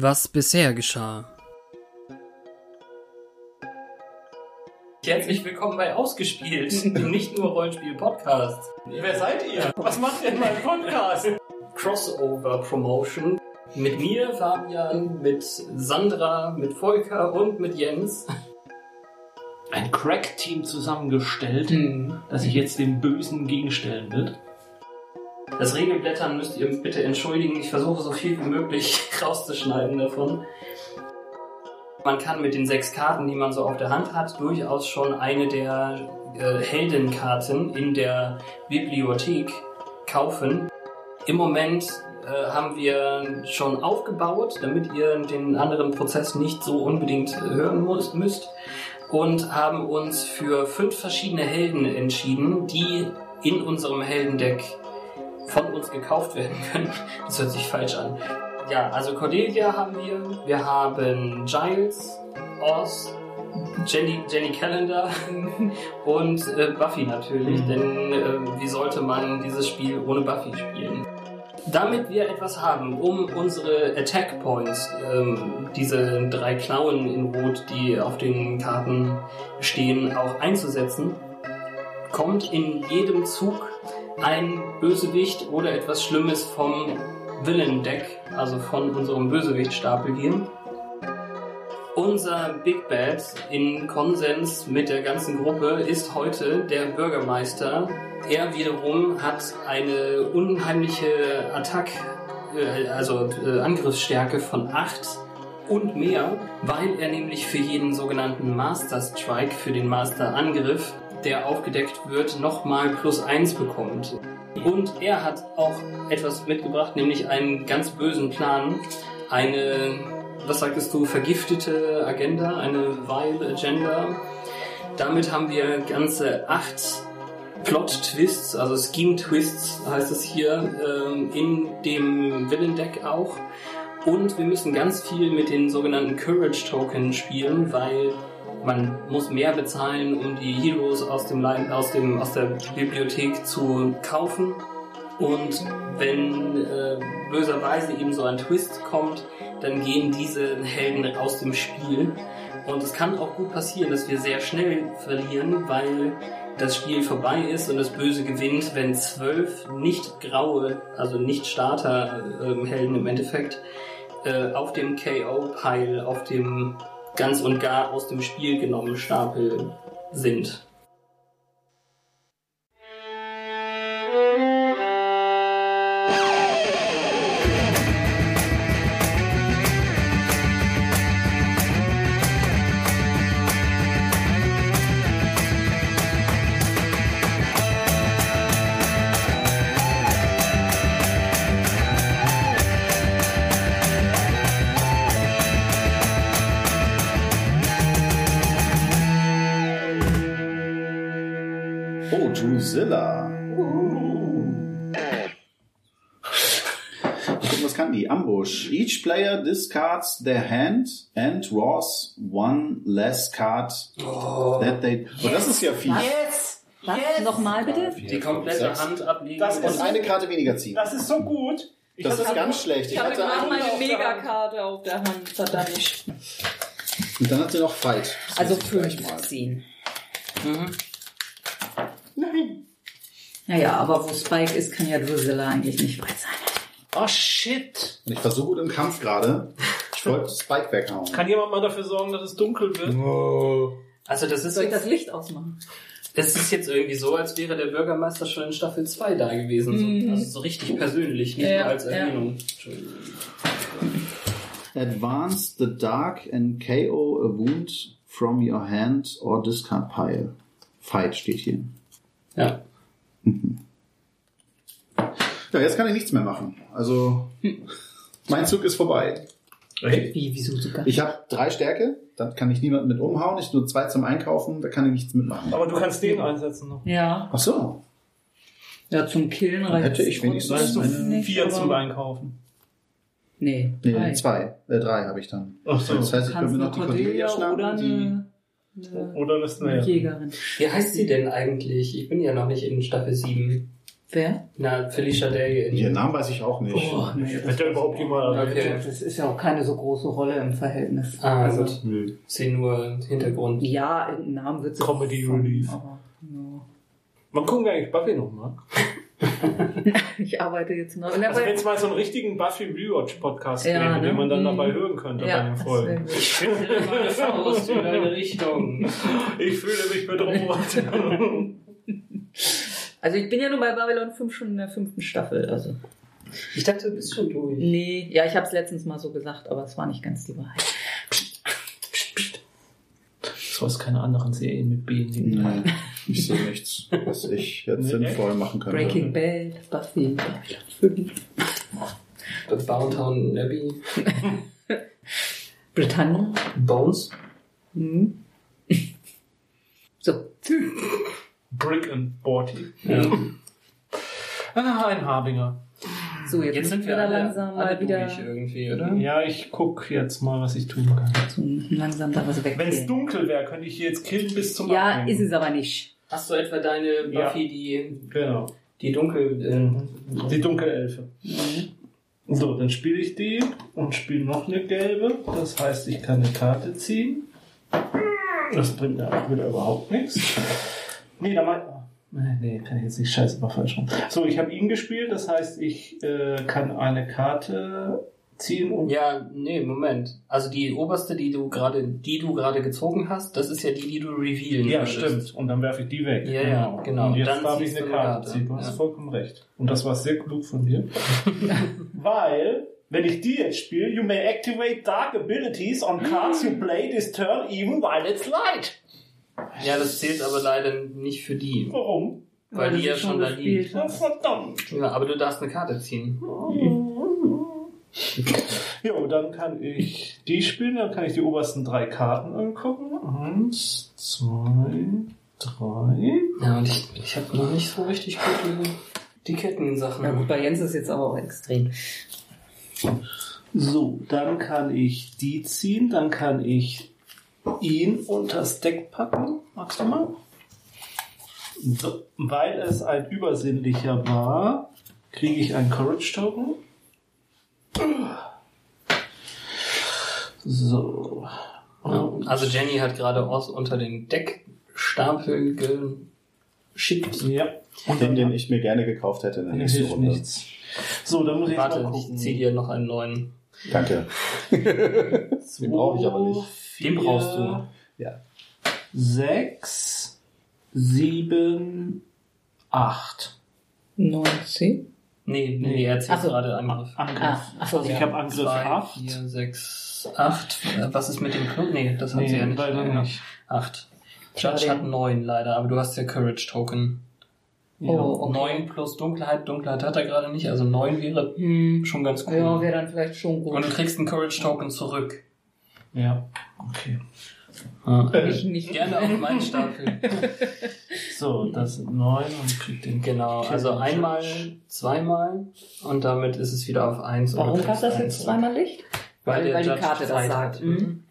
Was bisher geschah. Herzlich willkommen bei Ausgespielt, dem nicht nur Rollenspiel-Podcast. Wer seid ihr? Was macht ihr in meinem Podcast? Crossover Promotion. Mit mir, Fabian, mit Sandra, mit Volker und mit Jens. Ein Crack-Team zusammengestellt, Hm. das sich jetzt dem Bösen gegenstellen wird. Das Regelblättern müsst ihr bitte entschuldigen. Ich versuche so viel wie möglich rauszuschneiden davon. Man kann mit den sechs Karten, die man so auf der Hand hat, durchaus schon eine der äh, Heldenkarten in der Bibliothek kaufen. Im Moment äh, haben wir schon aufgebaut, damit ihr den anderen Prozess nicht so unbedingt äh, hören muss, müsst. Und haben uns für fünf verschiedene Helden entschieden, die in unserem Heldendeck von uns gekauft werden können. Das hört sich falsch an. Ja, also Cordelia haben wir, wir haben Giles, Oz, Jenny, Jenny Calendar und äh, Buffy natürlich, denn äh, wie sollte man dieses Spiel ohne Buffy spielen? Damit wir etwas haben, um unsere Attack Points, ähm, diese drei Klauen in Rot, die auf den Karten stehen, auch einzusetzen, kommt in jedem Zug ein Bösewicht oder etwas Schlimmes vom Villain-Deck, also von unserem Bösewichtstapel hier. Unser Big Bad in Konsens mit der ganzen Gruppe ist heute der Bürgermeister. Er wiederum hat eine unheimliche Attack, äh, also äh, Angriffsstärke von 8 und mehr, weil er nämlich für jeden sogenannten Master Strike, für den Master Angriff, der aufgedeckt wird, nochmal plus 1 bekommt. Und er hat auch etwas mitgebracht, nämlich einen ganz bösen Plan, eine, was sagtest du, vergiftete Agenda, eine Vile Agenda. Damit haben wir ganze acht Plot-Twists, also Scheme-Twists heißt es hier, ähm, in dem Villain-Deck auch. Und wir müssen ganz viel mit den sogenannten Courage-Token spielen, weil man muss mehr bezahlen, um die Heroes aus, dem aus, dem, aus der Bibliothek zu kaufen. Und wenn äh, böserweise eben so ein Twist kommt, dann gehen diese Helden aus dem Spiel. Und es kann auch gut passieren, dass wir sehr schnell verlieren, weil das Spiel vorbei ist und das Böse gewinnt, wenn zwölf nicht graue, also nicht Starter-Helden im Endeffekt, äh, auf dem KO-Pile, auf dem ganz und gar aus dem Spiel genommenen Stapel sind. Drusilla. Gucken, was kann die? Ambush. Each player discards their hand and draws one less card that they... Oh, das ist ja fies. Yes! Was? Nochmal bitte? Die komplette Sechs. Hand ablegen. Das Und eine Karte weniger ziehen. Das ist so gut. Ich Das ist ganz schlecht. Ich hatte gerade meine Megakarte auf der Hand, verdammt. und dann hat sie noch Fight. Das Also muss ich gleich mal. 15. Mhm. Naja, aber wo Spike ist, kann ja Drusilla eigentlich nicht weit sein. Oh shit. Und ich war so gut im Kampf gerade. Ich wollte Spike weghauen. Kann jemand mal dafür sorgen, dass es dunkel wird? Also das ist, Soll ich das Licht ausmachen? das ist jetzt irgendwie so, als wäre der Bürgermeister schon in Staffel 2 da gewesen. So, also so richtig persönlich, nicht Ja, nur als ja. Erwähnung. Entschuldigung. Advance the dark and KO a wound from your hand or discard pile. Fight steht hier. Ja. Ja, jetzt kann ich nichts mehr machen. Also, mein Zug ist vorbei. Wie, wieso sogar? Ich habe drei Stärke, da kann ich niemanden mit umhauen. Ich nur zwei zum Einkaufen, da kann ich nichts mitmachen. Aber du kannst den einsetzen noch. Ja, Ach so. ja, zum Killen reicht hätte ich wenigstens trotzdem eine- nicht, Vier zum Einkaufen. Nee, Nee, drei. zwei. Äh, drei habe ich dann. Ach so. Das heißt, ich könnte eine noch die Cordelia Cordelia schnappen, oder eine Oder eine Snail. Jägerin. Wie heißt sie denn eigentlich? Ich bin ja noch nicht in Staffel 7. Wer? Na, Felicia Day in Ihren Namen weiß ich auch nicht. Oh, nee, das, Hat der überhaupt jemand Okay. das ist ja auch keine so große Rolle im Verhältnis. Ah, also, gut. Nö. Sie nur Hintergrund. ja, irgendeinen Namen wird sie Comedy Relief. Wann gucken wir eigentlich Buffy nochmal? Ich arbeite jetzt noch. Also wenn es mal so einen richtigen Buffy Rewatch Podcast Ja, gäbe, ne? den man dann Mhm. dabei hören könnte bei ja, den das wär Folgen. Ich finde meine Faust in deine Richtung. Ich fühle mich bedroht. Also ich bin ja nur bei Babylon 5 schon in der fünften Staffel. Also Ich dachte, du bist schon durch. nee, ja, ich habe es letztens mal so gesagt, aber es war nicht ganz die Wahrheit. So ist keine anderen Serien mit B. Nein, ich sehe nichts, was ich jetzt Nee. sinnvoll machen könnte. Breaking Bad, Buffy, Babylon 5, Downtown Abbey. Britannia. Bones. Mhm. So. Brick and Morty. Ja. Ah, ein Harbinger. So, jetzt, Jetzt sind wir da alle, langsam alle mal wieder irgendwie, oder? Ja, ich guck jetzt mal, was ich tun kann. so langsam da was weg. Wenn es dunkel wäre, könnte ich hier jetzt killen bis zum Ja, Abhängen. ist es aber nicht. Hast du etwa deine Ja. Buffy, die, Genau. die dunkel... Äh, Die Dunkelelfe. So, dann spiele ich die und spiele noch eine gelbe. Das heißt, ich kann eine Karte ziehen. Das bringt mir auch wieder überhaupt nichts. Nee, da mal. Nee, nee, kann ich jetzt nicht. Scheiße, war falsch rum. So, ich habe ihn gespielt. Das heißt, ich äh, kann eine Karte ziehen und ja, nee, Moment. Also die oberste, die du gerade, die du gerade gezogen hast, das ist ja die, die du revealen Ja, würdest. stimmt. Und dann werfe ich die weg. Ja, ja, genau. Und jetzt Dann darf ich eine Karte Karte. ziehen. Du hast Ja. vollkommen recht. Und das war sehr klug von dir. Weil, wenn ich die jetzt spiele, you may activate dark abilities on cards you play this turn even while it's light. Ja, das zählt aber leider nicht für die. Warum? Weil die du ja schon da liegt. Verdammt. Ja, aber du darfst eine Karte ziehen. Jo, dann kann ich die spielen, dann kann ich die obersten drei Karten angucken. Eins, zwei, drei. Ja, und ich, ich habe noch nicht so richtig gute die Kettensachen. Ja gut, bei Jens ist jetzt aber auch extrem. So, dann kann ich die ziehen, dann kann ich ihn unter das Deck packen. Magst du mal? So, weil es ein übersinnlicher war, kriege ich einen Courage Token. So. Ja, also Jenny hat gerade Oz unter den Deckstapel geschickt. Ja. Und Den, den ich mir gerne gekauft hätte in der nächsten Runde. nichts. So, dann muss ich jetzt mal Warte, gucken. ich zieh dir noch einen neuen. Danke. Den brauche ich aber nicht. Den brauchst du. Ja. Sechs, sieben, acht. 19. Nee, nee, nee, er zählt Ach so. gerade Angriff. Angriff. Ah, also ja. ich habe Angriff Zwei, acht. vier, sechs, acht. Äh, Was ist mit dem Club? Nee, das hat Nee, sie ja nicht. leider Ja, nicht. Acht. Judge hat neun leider, aber du hast ja Courage Token. Ja. Oh, okay. Neun plus Dunkelheit. Dunkelheit hat er gerade nicht, also neun wäre Hm. schon ganz cool. Ja, wäre dann vielleicht schon gut. Und du kriegst einen Courage Token zurück. ja. Okay. Ich nicht. Gerne auf meinen Stapel. So, das sind neun und ich krieg den. Genau, also einmal, zweimal und damit ist es wieder auf eins. oder Warum gab das eins jetzt zweimal Licht? Weil, der weil die Karte das sagt. hat. Mhm.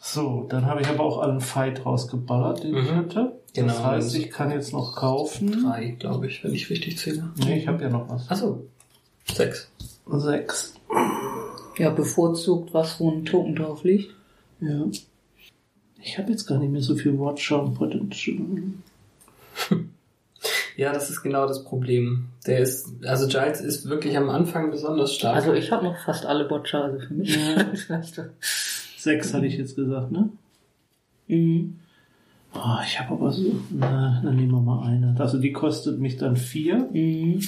So, dann habe ich aber auch einen Fight rausgeballert, den ich Mhm. hatte. Genau, Das heißt, ich kann jetzt noch kaufen. Drei, glaube ich, wenn ich richtig zähle. Nee, ich habe ja noch was. Achso, sechs. Sechs. Ja, bevorzugt, was wo ein Token drauf liegt. Ja. Ich habe jetzt gar nicht mehr so viel Watcher und Potential. Ja, das ist genau das Problem. Der ist, also Giles ist wirklich am Anfang besonders stark. Also ich habe noch fast alle Botcher, also für mich. Vielleicht. Sechs hatte ich jetzt gesagt, ne? Mhm. Oh, ich habe aber so. Na, dann nehmen wir mal eine. Also die kostet mich dann vier. Mhm.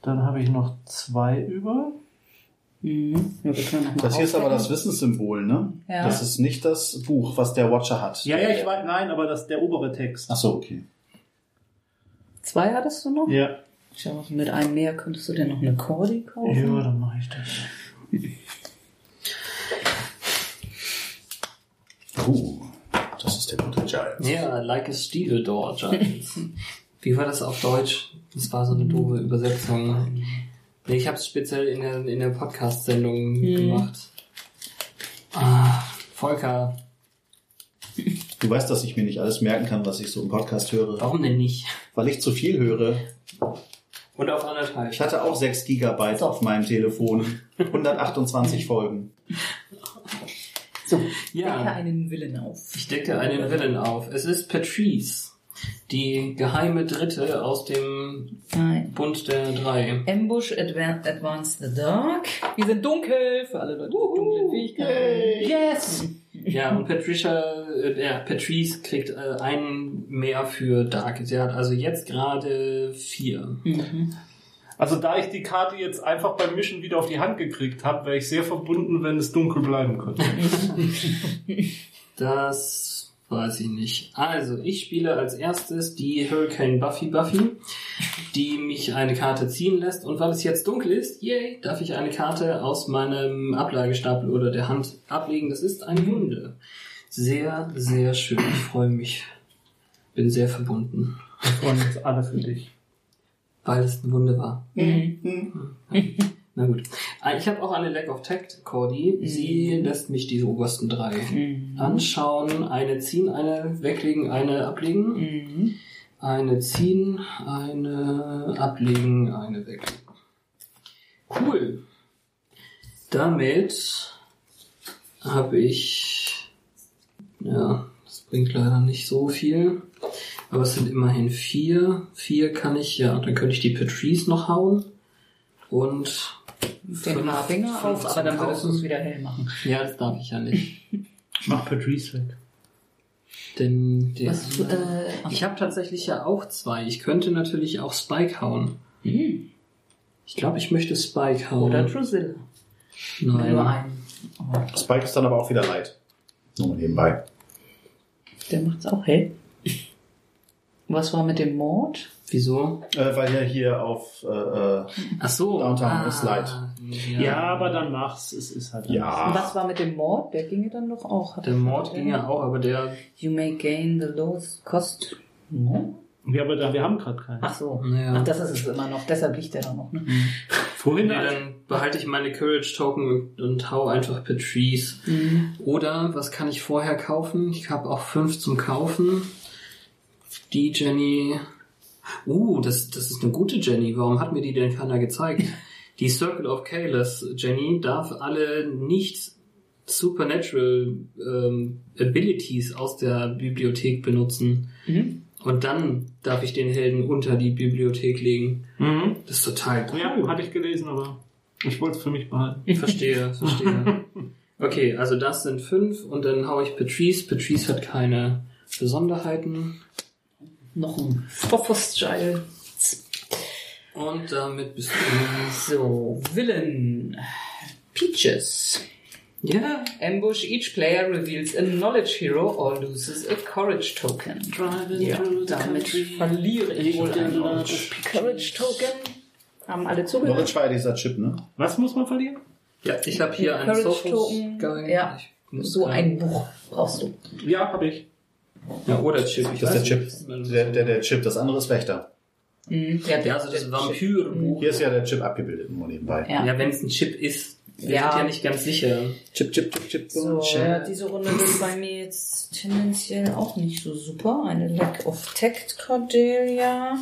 Dann habe ich noch zwei über. Mhm. Ja, Das hier ist aber das. Wissenssymbol, ne? Ja. Das ist nicht das Buch, was der Watcher hat. Ja, ja, ich weiß, nein, aber das der obere Text. Ach so, okay. Zwei hattest du noch? Ja. Schau, mit einem mehr könntest du denn noch eine Cordy kaufen? Ja, dann mache ich das. Uh, das ist der gute Giles. ja, like a steel door, Giles. Wie war das auf Deutsch? Das war so eine doofe Übersetzung. Nee, ich habe es speziell in der, in der Podcast-Sendung Hm. gemacht. Ah, Volker. Du weißt, dass ich mir nicht alles merken kann, was ich so im Podcast höre, Warum denn nicht? weil ich zu viel höre. Und auf anderthalb. Ich hatte auch 6 Gigabyte auf meinem Telefon. 128 Folgen. So, decke Ja, einen Willen auf. ich decke einen Willen auf. Es ist Patrice, die geheime Dritte aus dem Nein. Bund der Drei. Ambush Advan Advance the Dark. Wir sind dunkel für alle Leute mit dunklen Fähigkeiten. Yes! Ja, und Patricia, äh, ja, Patrice kriegt äh, einen mehr für Dark. Sie hat also jetzt gerade vier. Mhm. Also da ich die Karte jetzt einfach beim Mischen wieder auf die Hand gekriegt habe, wäre ich sehr verbunden, wenn es dunkel bleiben könnte. Das weiß ich nicht. Also, ich spiele als erstes die Hurricane Buffy Buffy, die mich eine Karte ziehen lässt. Und weil es jetzt dunkel ist, yay, darf ich eine Karte aus meinem Ablagestapel oder der Hand ablegen. Das ist eine Wunde. Sehr, sehr schön. Ich freue mich. Bin sehr verbunden, Wir freuen uns alle für dich. weil es eine Wunde war. Mhm. Na gut. Ah, Ich habe auch eine Lack of Tact, Cordy. Sie lässt mich diese obersten drei Mhm. anschauen. Eine ziehen, eine weglegen, eine ablegen. Mhm. Eine ziehen, eine ablegen, eine weglegen. Cool. Damit habe ich, ja, das bringt leider nicht so viel, aber es sind immerhin vier. Vier kann ich, ja, dann könnte ich die Patrice noch hauen und Den Haarfinger auf, aber dann würdest du es wieder hell machen. Ja, das darf ich ja nicht. Mach Patrice weg. Denn der, Was, äh, ich habe tatsächlich ja auch zwei. Ich könnte natürlich auch Spike hauen. Mhm. Ich glaube, ich möchte Spike hauen. Oder Drusilla. Nein. Nur einen. Aber Spike ist dann aber auch wieder leid. Nur mal nebenbei. der macht's auch hell. Was war mit dem Mord? Wieso? Äh, weil er hier auf... Äh, äh, Ach so. Downtown ist light. Ja, Ja, aber dann mach's. Es ist halt Ja. Und was war mit dem Mord? Der ginge dann doch auch. Hat Der Mord ging ja auch, aber der. You may gain the lowest cost. No? Ja, aber da, wir haben gerade keinen. Ach so. Naja. Ach, das ist es immer noch. Deshalb liegt der da noch. Ne? Vorhin Nee, dann behalte ich meine Courage Token und, und hau einfach Patrice. Mhm. Oder was kann ich vorher kaufen? Ich habe auch fünf zum Kaufen. Die Jenny. Uh, das, das ist eine gute Jenny. Warum hat mir die denn keiner gezeigt? Die Circle of Chaos Jenny darf alle nicht Supernatural ähm, Abilities aus der Bibliothek benutzen. Mhm. Und dann darf ich den Helden unter die Bibliothek legen. Mhm. Das ist total cool. Ja, hatte ich gelesen, aber ich wollte es für mich behalten. Verstehe, verstehe. Okay, also das sind fünf und dann hau ich Patrice. Patrice hat keine Besonderheiten. Noch ein Phosphorus-Child. Und damit bist du. So, Villain. Peaches. Ja. Ambush. Each player reveals a knowledge hero or loses a courage token. Ja, damit verliere ich wohl einen Courage Token. Haben alle zugehört? Knowledge war ja dieser Chip, ne? Was muss man verlieren? Ja, ich habe hier einen Courage Token. Ja, so ein Buch brauchst du. Ja, habe ich. Ja, oder Chip. Ich Das ist der Chip. Der, der, der Chip, das andere ist Wächter. Mhm. Ja, Ja, also das Vampirbuch. Hier ist ja der Chip abgebildet, nur nebenbei. Ja. Ja, wenn es ein Chip ist. Wir Ja. sind ja nicht ganz sicher. Chip, Chip, Chip, Chip. So, Chip. ja, diese Runde wird bei mir jetzt tendenziell auch nicht so super. Eine Lack of Tact Cordelia.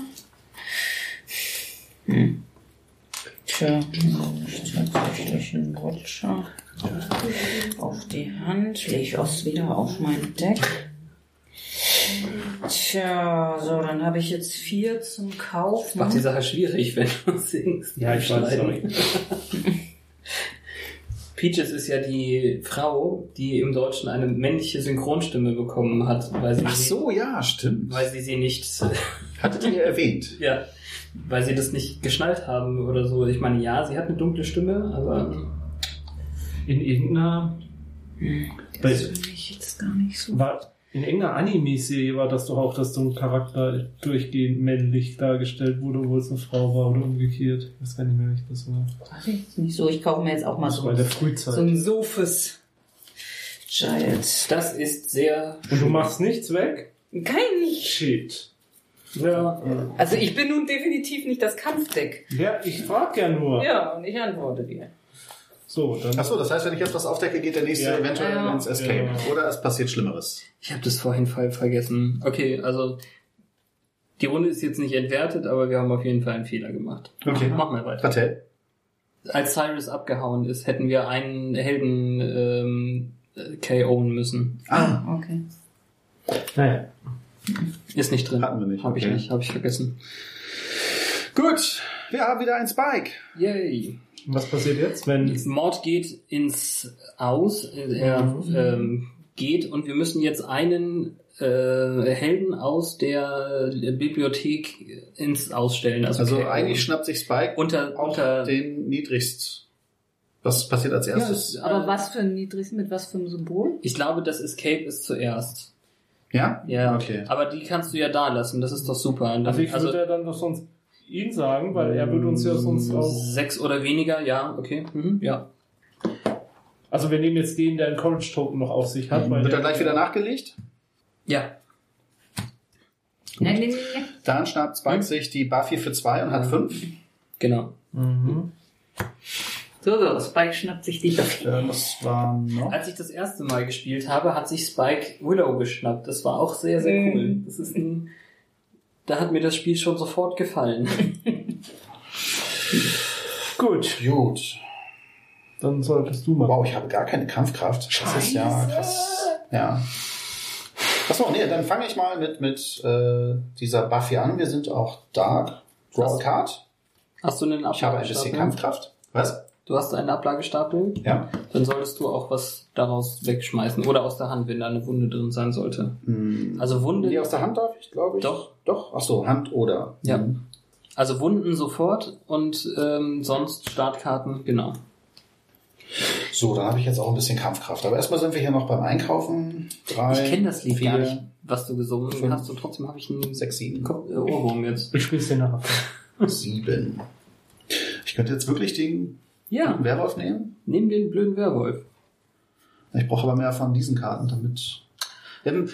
Hm. Tja, tatsächlich ein Watcher. Auf die Hand. Lechos wieder auf mein Deck. Tja, so, dann habe ich jetzt vier zum Kaufen. Macht die Sache schwierig, wenn du singst. Ja, ich weiß, sorry. Peaches ist ja die Frau, die im Deutschen eine männliche Synchronstimme bekommen hat, weil sie, Ach so, ja, stimmt. weil sie sie nicht, Hattet ihr erwähnt. ja, weil sie das nicht geschnallt haben oder so. Ich meine, ja, sie hat eine dunkle Stimme, aber In irgendeiner, Das finde ich jetzt gar nicht so. war, in irgendeiner Anime-Serie war das doch auch, dass so ein Charakter durchgehend männlich dargestellt wurde, obwohl es eine Frau war oder umgekehrt. Ich weiß gar nicht mehr, wie das war. Ich jetzt nicht so. Ich kaufe mir jetzt auch mal Das so, so ein Sophus Child. das ist sehr. Und du machst nichts weg? Kein nicht. Shit. Ja, Also ich bin nun definitiv nicht das Kampfdeck. Ja, ich frag ja nur. Ja, und ich antworte dir. So, dann. Achso, das heißt, wenn ich jetzt was aufdecke, geht der nächste Ja. eventuell Ja. ins Escape. Ja. Oder es passiert Schlimmeres. Ich habe das vorhin voll vergessen. Okay, also die Runde ist jetzt nicht entwertet, aber wir haben auf jeden Fall einen Fehler gemacht. Okay. Machen wir weiter. Patel. Als Cyrus abgehauen ist, hätten wir einen Helden ähm, äh, KO'en müssen. Ah, Okay. Naja. Ist nicht drin. Hatten wir nicht, ich okay. nicht, habe ich vergessen. gut. Wir haben wieder ein Spike. Yay. Was passiert jetzt, wenn. Mord geht ins Aus, er Mhm. ähm, geht und wir müssen jetzt einen äh, Helden aus der Bibliothek ins Ausstellen. Also, Also KO. eigentlich schnappt sich Spike unter, unter den niedrigst. Was passiert als Ja, erstes? es- Aber äh, was für ein niedriges, mit was für einem Symbol? Ich glaube, das Escape ist zuerst. Ja? Ja, Okay. aber die kannst du ja da lassen, das ist doch super. Und dann, Also ich würde ja dann doch sonst ihn sagen, weil er würde uns ja sonst auch. Sechs oder weniger, ja, okay. Mhm, ja. Also wir nehmen jetzt den, der einen Courage Token noch auf sich hat. Weil Wird er gleich wieder nachgelegt? Ja. Nein, nein, nein. Dann schnappt Spike Hm? sich die Buffy für zwei und hat Ja. fünf. Genau. Mhm. So, so, Spike schnappt sich die Buffy. Das war noch. Als ich das erste Mal gespielt habe, hat sich Spike Willow geschnappt. Das war auch sehr, sehr Mhm. cool. Das ist ein, da hat mir das Spiel schon sofort gefallen. Gut, Gut. dann solltest du mal. Wow, ich habe gar keine Kampfkraft. Das ist ja krass. Ja. Achso, nee, dann fange ich mal mit, mit äh, dieser Buffy an. Wir sind auch Dark. Draw a Card. Hast du einen Ich habe ein bisschen? Kampfkraft. Was? Du hast einen Ablagestapel? Ja. Dann solltest du auch was daraus wegschmeißen. Oder aus der Hand, wenn da eine Wunde drin sein sollte. Hm. Also Wunde. Die aus der Hand darf ich, glaube ich. Doch. Doch. Achso, Hand oder. Ja. Hm. Also Wunden sofort und ähm, sonst Startkarten, genau. So, dann habe ich jetzt auch ein bisschen Kampfkraft. Aber erstmal sind wir hier noch beim Einkaufen. Drei, ich kenne das Lied vier, gar nicht, was du gesungen fünf, hast und trotzdem habe ich einen sechs, sieben, äh, Ohrwurm jetzt. Ich spiel's dir nachher. sieben. Ich könnte jetzt wirklich den Ja, Werwolf nehmen. nimm den blöden Werwolf. Ich brauche aber mehr von diesen Karten, damit. Ähm,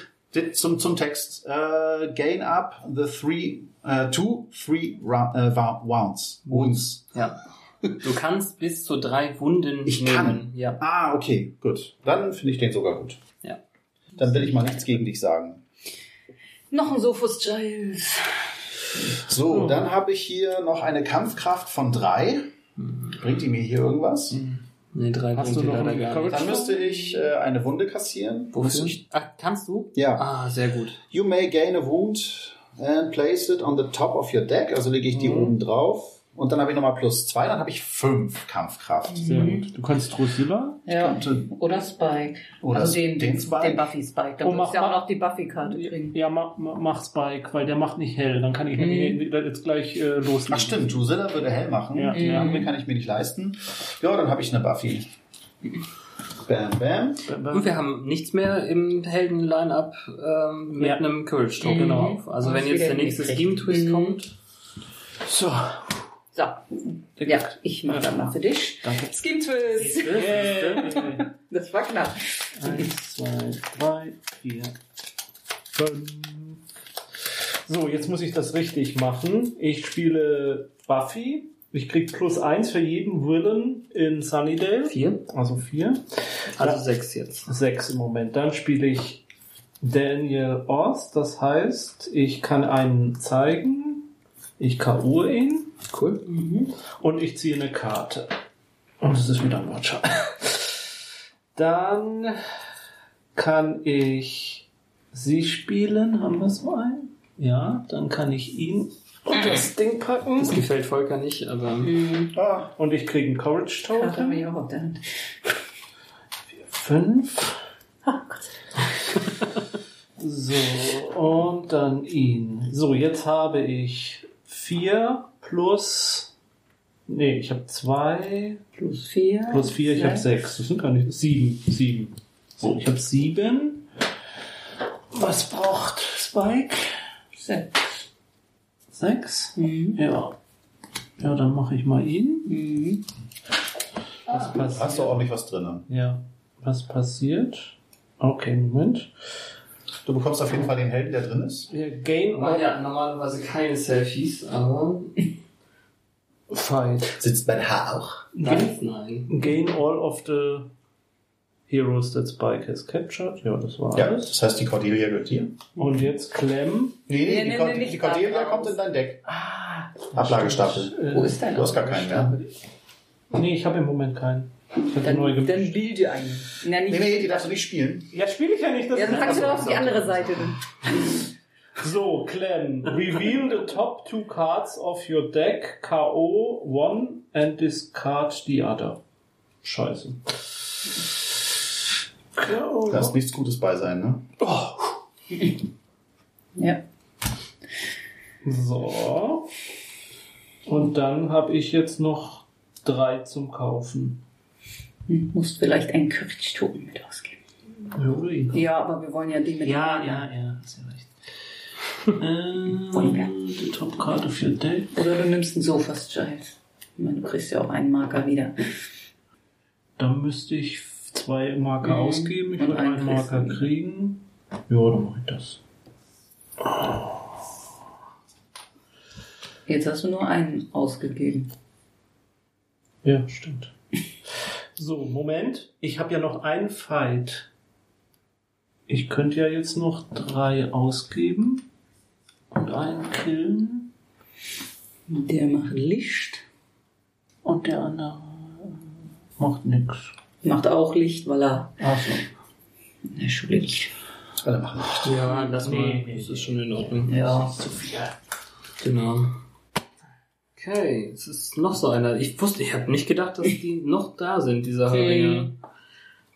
zum, zum Text. Äh, gain up the three, äh, two, three äh, wounds. Wounds. Ja. Du kannst bis zu drei Wunden Ich nehmen. kann. Ja. Ah, okay, gut. Dann finde ich den sogar gut. Ja. Dann will ich mal nichts gegen dich sagen. Noch ein Sophus Giles. So, dann habe ich hier noch eine Kampfkraft von drei. Bringt die mir hier irgendwas? Nee, drei Hast bringt du noch leider einen gar nicht. Dann müsste ich äh, eine Wunde kassieren. Wofür? Ach, kannst du? ja. Ah, sehr gut. You may gain a wound and place it on the top of your deck. Also lege ich die Mhm. oben drauf. Und dann habe ich nochmal plus zwei, dann habe ich fünf Kampfkraft. Sehr gut. Du kannst Drusilla. Ja. könnte- Oder Spike. Oder also den, den den, Spike. den Buffy Spike. Da Oh, mach ja auch noch die Buffy-Karte kriegen. Ja, mach, mach Spike, weil der macht nicht hell. Dann kann ich nämlich jetzt gleich äh, loslegen. Ach stimmt, Drusilla würde hell machen. Ja. Die andere kann ich mir nicht leisten. Ja, dann habe ich eine Buffy. Bam, bam. Und wir haben nichts mehr im Helden-Line-Up ähm, mit Ja. einem Courage-Token Mhm. drauf. Also Und wenn jetzt der nächste Mhm. kommt. So. So. Ja, ich mache dann mal für dich. Danke. Skin Twist. Yeah. Das war knapp. Eins, zwei, drei, vier, fünf. So, jetzt muss ich das richtig machen. Ich spiele Buffy. Ich krieg plus eins für jeden Villain in Sunnydale. Vier. Also vier. Also sechs jetzt. Sechs im Moment. Dann spiele ich Daniel Oz. Das heißt, ich kann einen zeigen. Ich K.O. ihn. Cool. Und ich ziehe eine Karte. Und es ist wieder ein Watcher. Dann kann ich sie spielen. Haben wir so einen? Ja, dann kann ich ihn und das Ding packen. Das gefällt Volker nicht, aber Ah, Und ich kriege einen Courage Token. Hand. Fünf. So, und dann ihn. So, jetzt habe ich vier plus. Nee, ich habe zwei. Plus vier. Plus vier, ich habe sechs. Das sind gar nicht. Sieben. Sieben. So, ich habe sieben. Was braucht Spike? Sechs. Sechs? Mhm. Ja. Ja, dann mache ich mal ihn. Mhm. Was passiert? hast du ordentlich was drin. Ja. Was passiert? Okay, Moment. Du bekommst auf jeden Fall den Helden, der drin ist. Wir gain machen ja normalerweise keine Selfies, aber Fight. Sitzt mein Haar auch? Nein, nein. Gain all of the heroes that Spike has captured. Ja, das war Ja, alles. das heißt, die Cordelia gehört dir? Und jetzt Clem. Nee, Nee, nee, die, nee, Cord- nee, die Cordelia kommt in dein Deck. Ah, Ablagestapel. Äh, Wo ist dein Du hast gar keinen mehr. Nee, ich habe im Moment keinen. Dann, dann gemischt. bilde einen. Na, nicht. Nee, nee, die darfst du nicht spielen. Ja, spiele ich ja nicht. Das Ja, dann packst du doch auf die andere Seite. So, Clem, reveal the top two cards of your deck, K.O. one and discard the other. Scheiße. K.O. Da ist nichts Gutes bei sein, ne? Ja. So. Und dann habe ich jetzt noch drei zum Kaufen. Hm, Musst vielleicht einen Courage-Token mit ausgeben. Ja, aber wir wollen ja die mit Ja, ja, ja, hast ja recht. Ähm, die Top Karte für Deck. Oder du nimmst einen Sofas Giles. Ich meine, du kriegst ja auch einen Marker wieder. Da müsste ich zwei Marker Mhm. ausgeben. Ich Und würde einen einen Marker kriegen. Ja, dann mache ich das. Jetzt hast du nur einen ausgegeben. Ja, stimmt. So, Moment. Ich habe ja noch einen Fight. Ich könnte ja jetzt noch drei ausgeben und einen killen. Der macht Licht. Und der andere äh, macht nix. Macht auch Licht, weil er Achso. in der Schule liegt. Alle machen nicht. Ja, lass mal. Nee, nee, das ist schon in Ordnung. Ja. Zu viel. Genau. Okay, es ist noch so einer. Ich wusste, ich habe nicht gedacht, dass die noch da sind, diese Heringe.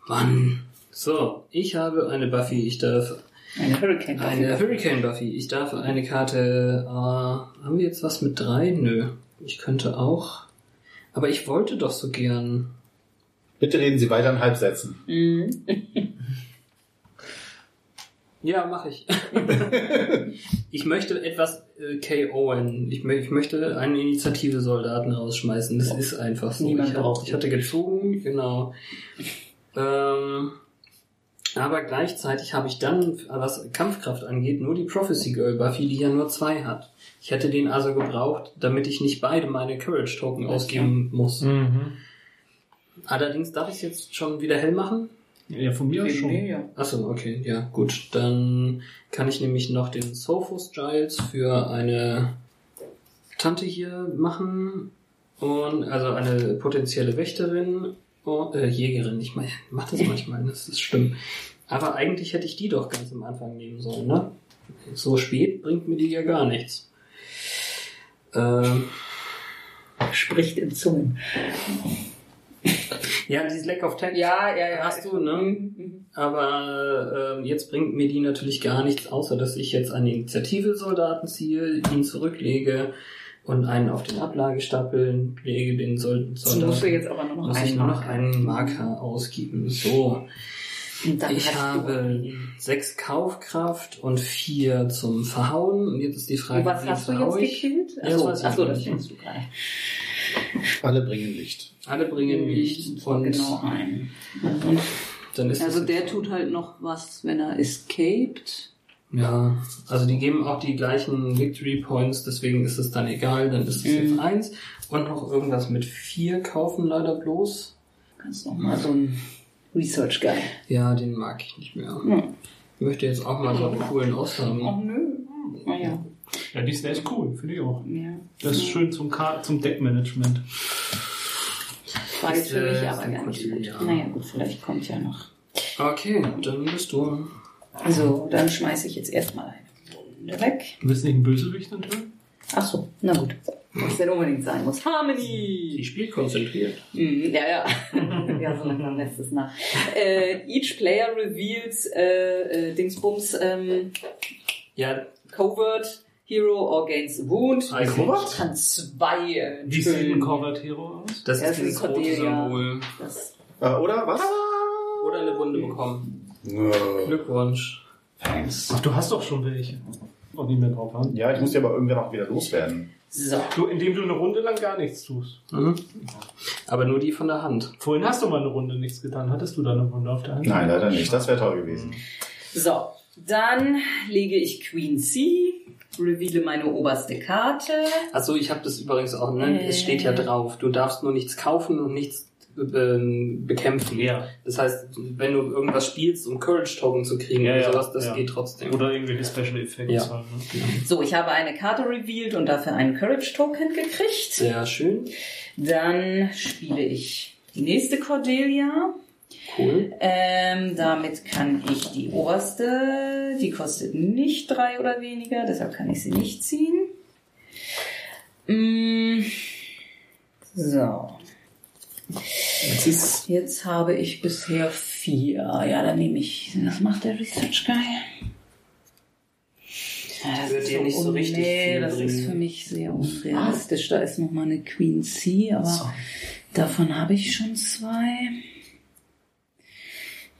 Mann. So, ich habe eine Buffy. Ich darf Eine Hurricane. eine Hurricane Buffy. Ich darf eine Karte. Äh, haben wir jetzt was mit drei? Nö. Ich könnte auch. Aber ich wollte doch so gern. Bitte reden Sie weiter in Halbsätzen. Ja, mache ich. ich möchte etwas äh, KOen. Ich, ich möchte einen Initiative-Soldaten rausschmeißen. Das ist einfach so. Niemand ich, braucht ich hatte gezogen, genau. Ähm, aber gleichzeitig habe ich dann, was Kampfkraft angeht, nur die Prophecy Girl Buffy, die ja nur zwei hat. Ich hätte den also gebraucht, damit ich nicht beide meine Courage Token ausgeben muss. Mhm. Allerdings darf ich es jetzt schon wieder hell machen. Ja, von mir aus schon. mir, ja. Achso, okay, ja, gut. Dann kann ich nämlich noch den Sophos Giles für eine Tante hier machen. Und also eine potenzielle Wächterin. Oh, äh, Jägerin. Ich meine, ich mach das manchmal, das ist schlimm. Aber eigentlich hätte ich die doch ganz am Anfang nehmen sollen, ne? So spät bringt mir die ja gar nichts. Ähm, Spricht in Zungen. ja, dieses Lack of Text Ja, ja, ja. hast du, ne? Mhm. Aber ähm, jetzt bringt mir die natürlich gar nichts, außer dass ich jetzt eine Initiative-Soldaten ziehe, ihn zurücklege und einen auf den Ablagestapel lege, den Sol Jetzt musst du Soldaten. jetzt aber noch Muss ich einen nur noch Marker. einen Marker ausgeben. So, ich habe sechs Kaufkraft und vier zum Verhauen. Und jetzt ist die Frage, Und was hast du jetzt ich? gekillt? Ja, das weiß ich Achso, das kennst du gerade. Alle bringen Licht. Alle bringen Licht und genau ein. Und dann ist Also der tut halt noch was, wenn er escaped. Ja, also die geben auch die gleichen Victory Points, deswegen ist es dann egal, dann ist es Mhm. jetzt eins. Und noch irgendwas mit vier kaufen leider bloß. kannst noch mal so ein Research Guy. Ja, den mag ich nicht mehr. Hm. Ich möchte jetzt auch mal so einen coolen Oh aushaben. nö. Naja. Ja, die ist echt cool, finde ich auch. Ja. Das ist schön zum, Ka zum Deckmanagement. War jetzt für mich aber gar ein nicht gut. ja. Naja, gut, vielleicht kommt ja noch. Okay, dann bist du. So, dann schmeiße ich jetzt erstmal eine Runde weg. Du willst nicht einen Bösewicht enthüllen? Ach so, na gut. Was denn unbedingt sein muss. Die Harmony! spielt konzentriert. Mhm, ja, ja. ja, so langsam lässt es nach. Äh, each player reveals äh, äh, Dingsbums ähm, Ja, Covert Hero or gains a wound. Ein Covert? Kann zwei äh, Wie sieht ein. Covered Hero aus? das Ja, ist dieses rote. Symbol. Das, Äh, oder was? Oder eine Wunde bekommen. Äh, Glückwunsch. Ach, du hast doch schon welche. Noch nicht mehr drauf haben. Ja, ich muss die aber irgendwann auch wieder loswerden. so. Du, indem du eine Runde lang gar nichts tust. Mhm. Aber nur die von der Hand. Vorhin hast du mal eine Runde nichts getan. Hattest du da eine Runde auf der Hand? Nein, leider nicht. Das wäre toll gewesen. So, dann lege ich Queen C reveale meine oberste Karte. Also ich habe das übrigens auch, ne? Äh. Es steht ja drauf, du darfst nur nichts kaufen und nichts ähm, bekämpfen. Ja. Das heißt, wenn du irgendwas spielst, um Courage Token zu kriegen Ja, oder ja, sowas, das ja. geht trotzdem. Oder irgendwelche Special Effects. Ja. Halt, ne? So, ich habe eine Karte revealed und dafür einen Courage Token gekriegt. Sehr schön. Dann spiele ich die nächste Cordelia. Cool. Ähm, damit kann ich die oberste, die kostet nicht drei oder weniger, deshalb kann ich sie nicht ziehen. Mm, so. Jetzt ist Jetzt habe ich bisher vier. Ja, dann nehme ich. Was macht der Research Guy? Ja, das Wird ist dir nicht so richtig nee, das ist bringen. für mich sehr unrealistisch. Da ist noch mal eine Queen C, aber davon habe ich schon zwei.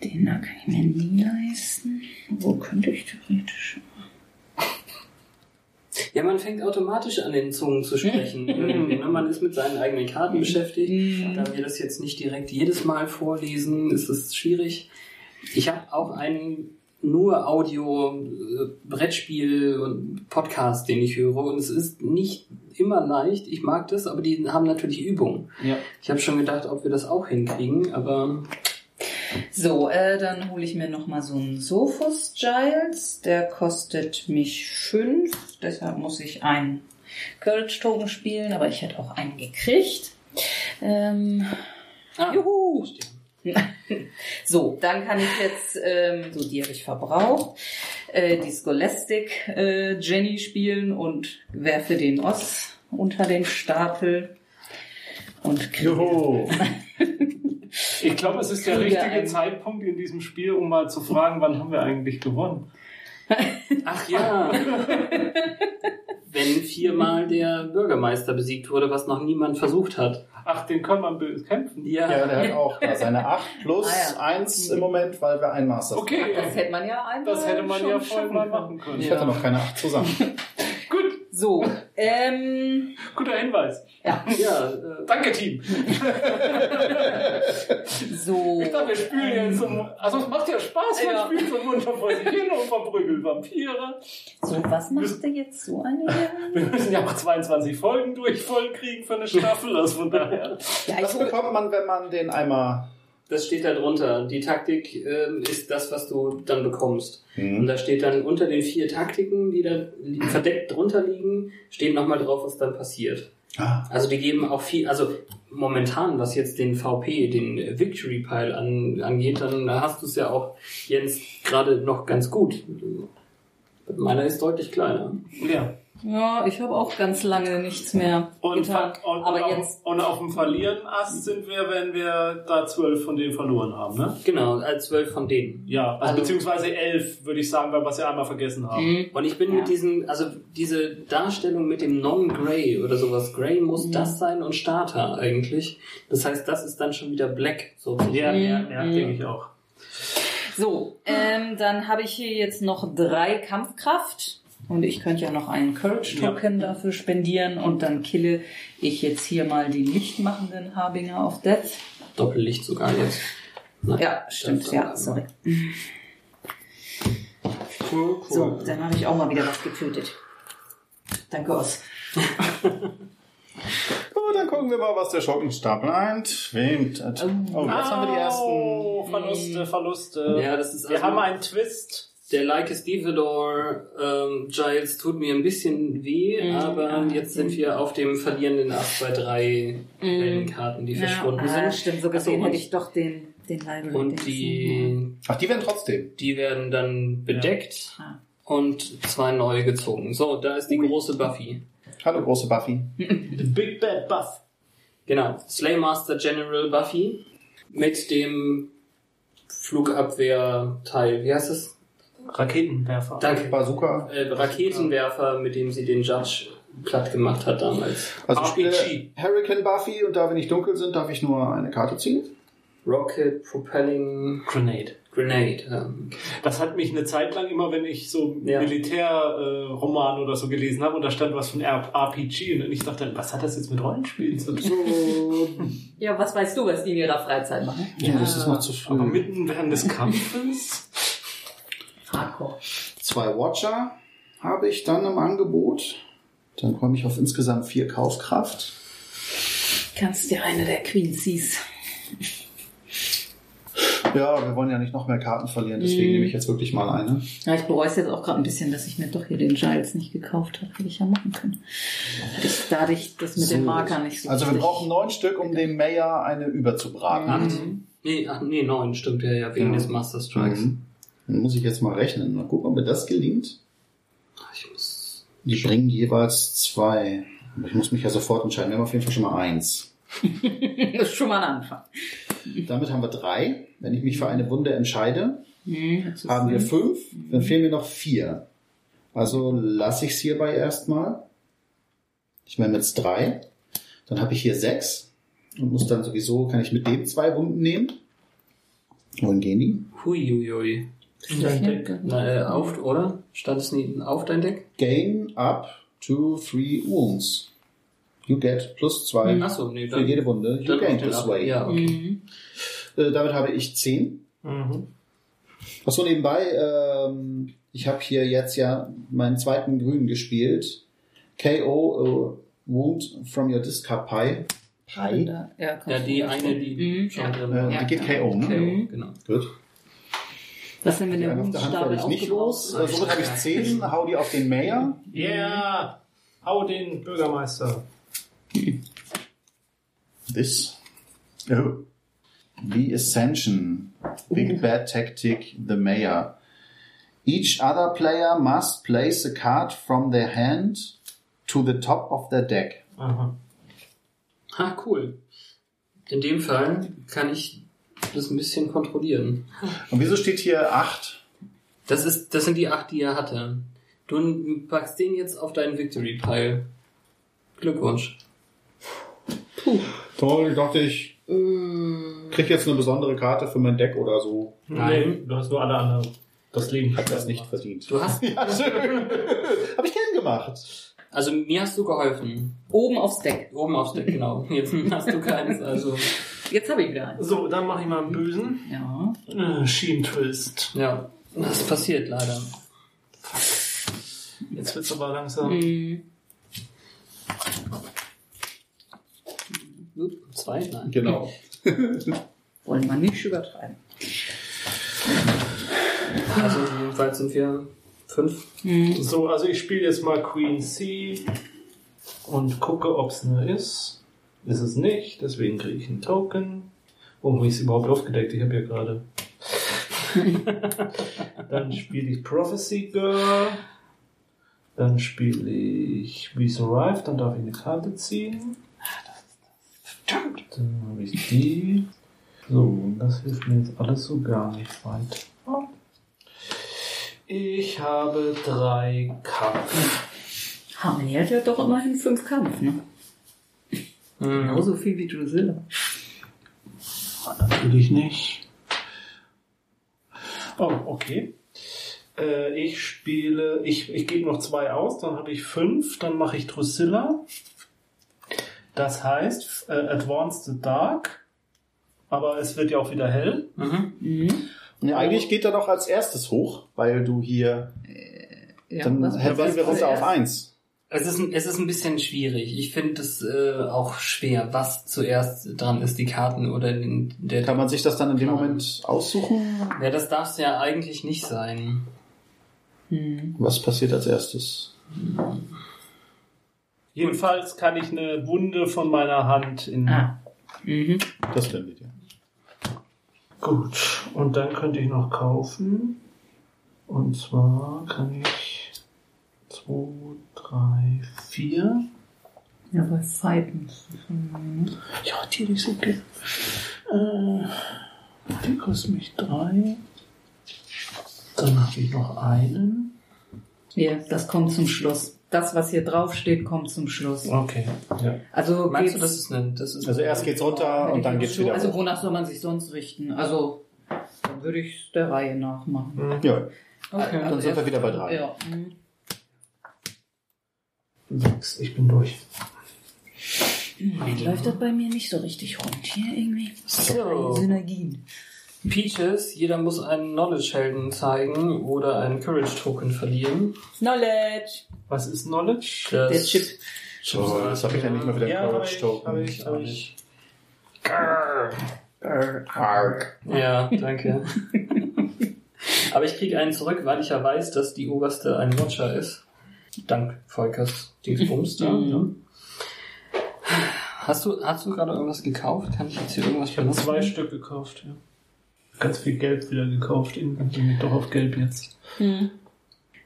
Den da kann ich mir nie leisten. Wo könnte ich theoretisch? Ja, man fängt automatisch an, den Zungen zu sprechen. Man ist mit seinen eigenen Karten beschäftigt. Da wir das jetzt nicht direkt jedes Mal vorlesen, ist es schwierig. Ich habe auch einen nur Audio, äh, Brettspiel und Podcast, den ich höre. Und es ist nicht immer leicht. Ich mag das, aber die haben natürlich Übung. Ja. Ich habe schon gedacht, ob wir das auch hinkriegen, aber So, äh, dann hole ich mir noch mal so einen Sophos Giles. Der kostet mich fünf. Deshalb muss ich einen Courage Token spielen, aber ich hätte auch einen gekriegt. Ähm, ah, juhu! So, dann kann ich jetzt, ähm, so die habe ich verbraucht, äh, die Scholastic äh, Jenny spielen und werfe den Oss unter den Stapel und kriege. Ich glaube, es ist der richtige Zeitpunkt in diesem Spiel, um mal zu fragen, wann haben wir eigentlich gewonnen? Ach ja. Wenn viermal der Bürgermeister besiegt wurde, was noch niemand versucht hat. Ach, den kann man bekämpfen. Ja. Ja, der hat auch da seine 8 plus Ah, ja. 1 im Moment, weil wir einen Master Okay, Das hätte man ja einmal das hätte man schon ja voll mal machen können. Ich hatte noch keine 8 zusammen. So, ähm, guter Hinweis. ja, Ja, äh, Danke, Team. so. Ich dachte, wir spielen jetzt so, also es macht ja Spaß, man Ja. spielt so sich hin und verprügelt Vampire. So, was macht denn jetzt so eine hier? Wir müssen ja auch 22 Folgen durch voll kriegen für eine Staffel, also von daher. Ja, Das bekommt man, wenn man den einmal. Das steht da drunter. Die Taktik ähm, ist das, was du dann bekommst. Und Hm. da steht dann unter den vier Taktiken, die da verdeckt drunter liegen, steht nochmal drauf, was dann passiert. Ah, Also die geben auch viel, also momentan, was jetzt den VP, den Victory Pile an, angeht, dann hast du es ja auch, Jens, gerade noch ganz gut. Meiner ist deutlich kleiner. Ja. Ja, ich habe auch ganz lange nichts mehr Und, getan. und, Aber und, jetzt, auf, und auf dem Verlieren-Ast sind wir, wenn wir da zwölf von denen verloren haben, ne? Genau, als zwölf von denen. Ja, also, Also- beziehungsweise elf, würde ich sagen, weil wir es ja einmal vergessen haben. Mhm. Und ich bin Ja. mit diesem, also diese Darstellung mit dem Non-Grey oder sowas, Grey muss Mhm. das sein und Starter eigentlich. Das heißt, das ist dann schon wieder Black. So Ja, ja, ja, Mhm. denke ich auch. so, ähm, dann habe ich hier jetzt noch drei Kampfkraft. Und ich könnte ja noch einen Courage Token dafür spendieren und dann kille ich jetzt hier mal die lichtmachenden Harbinger of Death. Doppellicht sogar jetzt. Na, Ja, stimmt, ja, sorry. Cool, cool. So, dann habe ich auch mal wieder was getötet. Danke, Oss. Gut, dann gucken wir mal, was der Schurkenstapel eint. Wem? Oh, jetzt haben wir die ersten. Oh, Verluste, Verluste. Ja, das ist Wir also- haben einen Twist. Der Like a Stevedore ähm, Giles tut mir ein bisschen weh, Mhm. aber jetzt sind wir auf dem verlierenden 8 bei 3 Heldenkarten, die verschwunden Mhm. ja, ah, sind. stimmt, so Ach so, gesehen und- hätte ich doch den, den Library. Und die, Ach, die werden trotzdem. die werden dann bedeckt Ah. und zwei neue gezogen. So, da ist die große Buffy. Hallo, große Buffy. The Big Bad Buff. Genau, Slaymaster General Buffy mit dem Flugabwehrteil. Wie heißt es? Raketenwerfer. Danke. Bazooka. Äh, Raketenwerfer, mit dem sie den Judge platt gemacht hat damals. Also ich spiele RPG. Hurricane Buffy und da wir nicht dunkel sind, darf ich nur eine Karte ziehen. Rocket Propelling Grenade. Grenade. Ähm, Das hat mich eine Zeit lang immer, wenn ich so Ja. Militärroman äh, oder so gelesen habe und da stand was von RPG und ich dachte, was hat das jetzt mit Rollenspielen zu tun? Ja, was weißt du, was die in ihrer Freizeit machen? Ja, das ist noch zu früh. Aber mitten während des Kampfes? Hardcore. Zwei Watcher, habe ich dann im Angebot. Dann komme ich auf insgesamt vier Kaufkraft. Kannst dir eine der Queensies. Ja, wir wollen ja nicht noch mehr Karten verlieren, deswegen nehme ich jetzt wirklich mal eine. Ja, ich bereue es jetzt auch gerade ein bisschen, dass ich mir doch hier den Giles nicht gekauft habe. Hätte ich ja machen können. Hätte ich dadurch das mit So. dem Marker nicht so Also wir brauchen neun Stück, um dem Mayor eine überzubraten. Acht. Nee, ach, nee, neun stimmt ja, ja, wegen Ja. des Master Strikes. Mhm. Dann muss ich jetzt mal rechnen. Mal gucken, ob mir das gelingt. Ich muss. Die bringen jeweils zwei. Aber Ich muss mich ja sofort entscheiden. Wir haben auf jeden Fall schon mal eins. Das ist schon mal ein Anfang. Damit haben wir drei. Wenn ich mich für eine Wunde entscheide, Mhm, haben wir fünf. fünf. Dann fehlen mir noch vier. Also lasse ich es hierbei erstmal. Ich meine jetzt drei. Dann habe ich hier sechs. Und muss dann sowieso, kann ich mit dem zwei Wunden nehmen. Wohin gehen die? Huiuiui. Dein Deck. Na, äh, auf, oder? Stand es nie auf dein Deck? Gain up to three wounds. You get plus zwei Achso, nee, für jede Wunde. You dann gain this ab. way. Ja, okay. Mhm. Äh, damit habe ich zehn. Mhm. Achso, nebenbei, ähm, ich habe hier jetzt ja meinen zweiten Grün gespielt. KO äh, Wound from your discard pie. Pie? Ja, Ja, die eine, die Mhm, schon ja. drin Äh. Ja, die geht. KO, ne? Mhm. genau. Gut. Was denn, wenn der werde ich nicht los. Äh, somit habe ich zehn. Hau die auf den Mayor. Yeah! Hau den Bürgermeister. This. Oh. The Ascension. Big Bad Tactic, the Mayor. Each other player must place a card from their hand to the top of their deck. Aha. Ah, cool. In dem Fall kann ich das ein bisschen kontrollieren. Und wieso steht hier acht? Das ist, das sind die acht, die er hatte. Du packst den jetzt auf deinen Victory Pile. Glückwunsch. Toll, ich dachte, ich krieg jetzt eine besondere Karte für mein Deck oder so. Nein. Nee, du hast nur alle anderen das Leben Hab das nicht verdient. Du hast, Ja, schön. Hab ich gern gemacht. Also mir hast du geholfen. Oben aufs Deck. Oben aufs Deck, genau. Jetzt hast du keines, also, Jetzt habe ich wieder eins. So, dann mache ich mal einen bösen. Ja. Äh, Schienentwist. ja. Das passiert leider. Jetzt wird's aber langsam. Mhm. Zwei? Nein. Genau. Wollen wir nicht übertreiben. Also, jedenfalls sind wir fünf. So, also ich spiele jetzt mal Queen C und gucke, ob es eine ist. Ist es nicht, deswegen kriege ich einen Token. Warum habe ich es überhaupt aufgedeckt? Ich habe ja gerade. Dann spiele ich Prophecy Girl. Dann spiele ich We Survive. Dann darf ich eine Karte ziehen. Dann habe ich die. So, und das hilft mir jetzt alles so gar nicht weiter. Ich habe drei Kampf. Harmony hat ja doch immerhin fünf Kampf, ne? Hm. Genauso viel wie Drusilla. Natürlich nicht. Oh, okay. Äh, ich spiele, ich, ich gebe noch zwei aus, dann habe ich fünf, dann mache ich Drusilla. Das heißt, äh, Advance the Dark. Aber es wird ja auch wieder hell. Mhm. Mhm. Ja, eigentlich geht er doch als erstes hoch, weil du hier, Ja, dann was- hätten was- wir runter auf eins. Es ist, ein- es ist ein bisschen schwierig. Ich finde es äh, auch schwer, was zuerst dran ist, die Karten oder den, der. Kann man sich das dann in dem. Moment aussuchen? Ja, das darf es ja eigentlich nicht sein. Mhm. Was passiert als erstes? Jedenfalls kann ich eine Wunde von meiner Hand in. Ah. Mhm. Das findet ihr. Gut. Und dann könnte ich noch kaufen. Und zwar kann ich zwei, drei, vier. Ja, bei Zeiten. Mhm. Ja, die ist okay. Äh, die kostet mich drei. Dann habe ich noch einen. Ja, das kommt zum Schluss. Das, was hier drauf steht, kommt zum Schluss. Okay. Ja. Also Meinst du, das ist eine. Das ist Also erst geht's runter und dann geht's wieder Also wonach soll man sich sonst richten? Also dann würde ich der Reihe nach machen. Ja, okay. dann sind wir wieder bei drei. Ja. mhm. Sechs. Ich bin durch. Hm, Läuft das bei mir nicht so richtig rund hier irgendwie? So. Synergien. Peaches, jeder muss einen Knowledge-Helden zeigen oder einen Courage-Token verlieren. Knowledge. Was ist Knowledge? Das Der Chip. So, jetzt habe ich ja nicht mehr wieder Ja, hab Courage ich, hab ich, hab ich. Ja, danke. Aber ich kriege einen zurück, weil ich ja weiß, dass die oberste ein Watcher ist. Dank Volkers Dingsbums da. Mhm. Ne? Hast du, hast du gerade irgendwas gekauft? Kann ich jetzt hier irgendwas Ich habe zwei Stück gekauft, ja. Ganz viel Gelb wieder gekauft, irgendwie bin ich doch auf Gelb jetzt. Hm.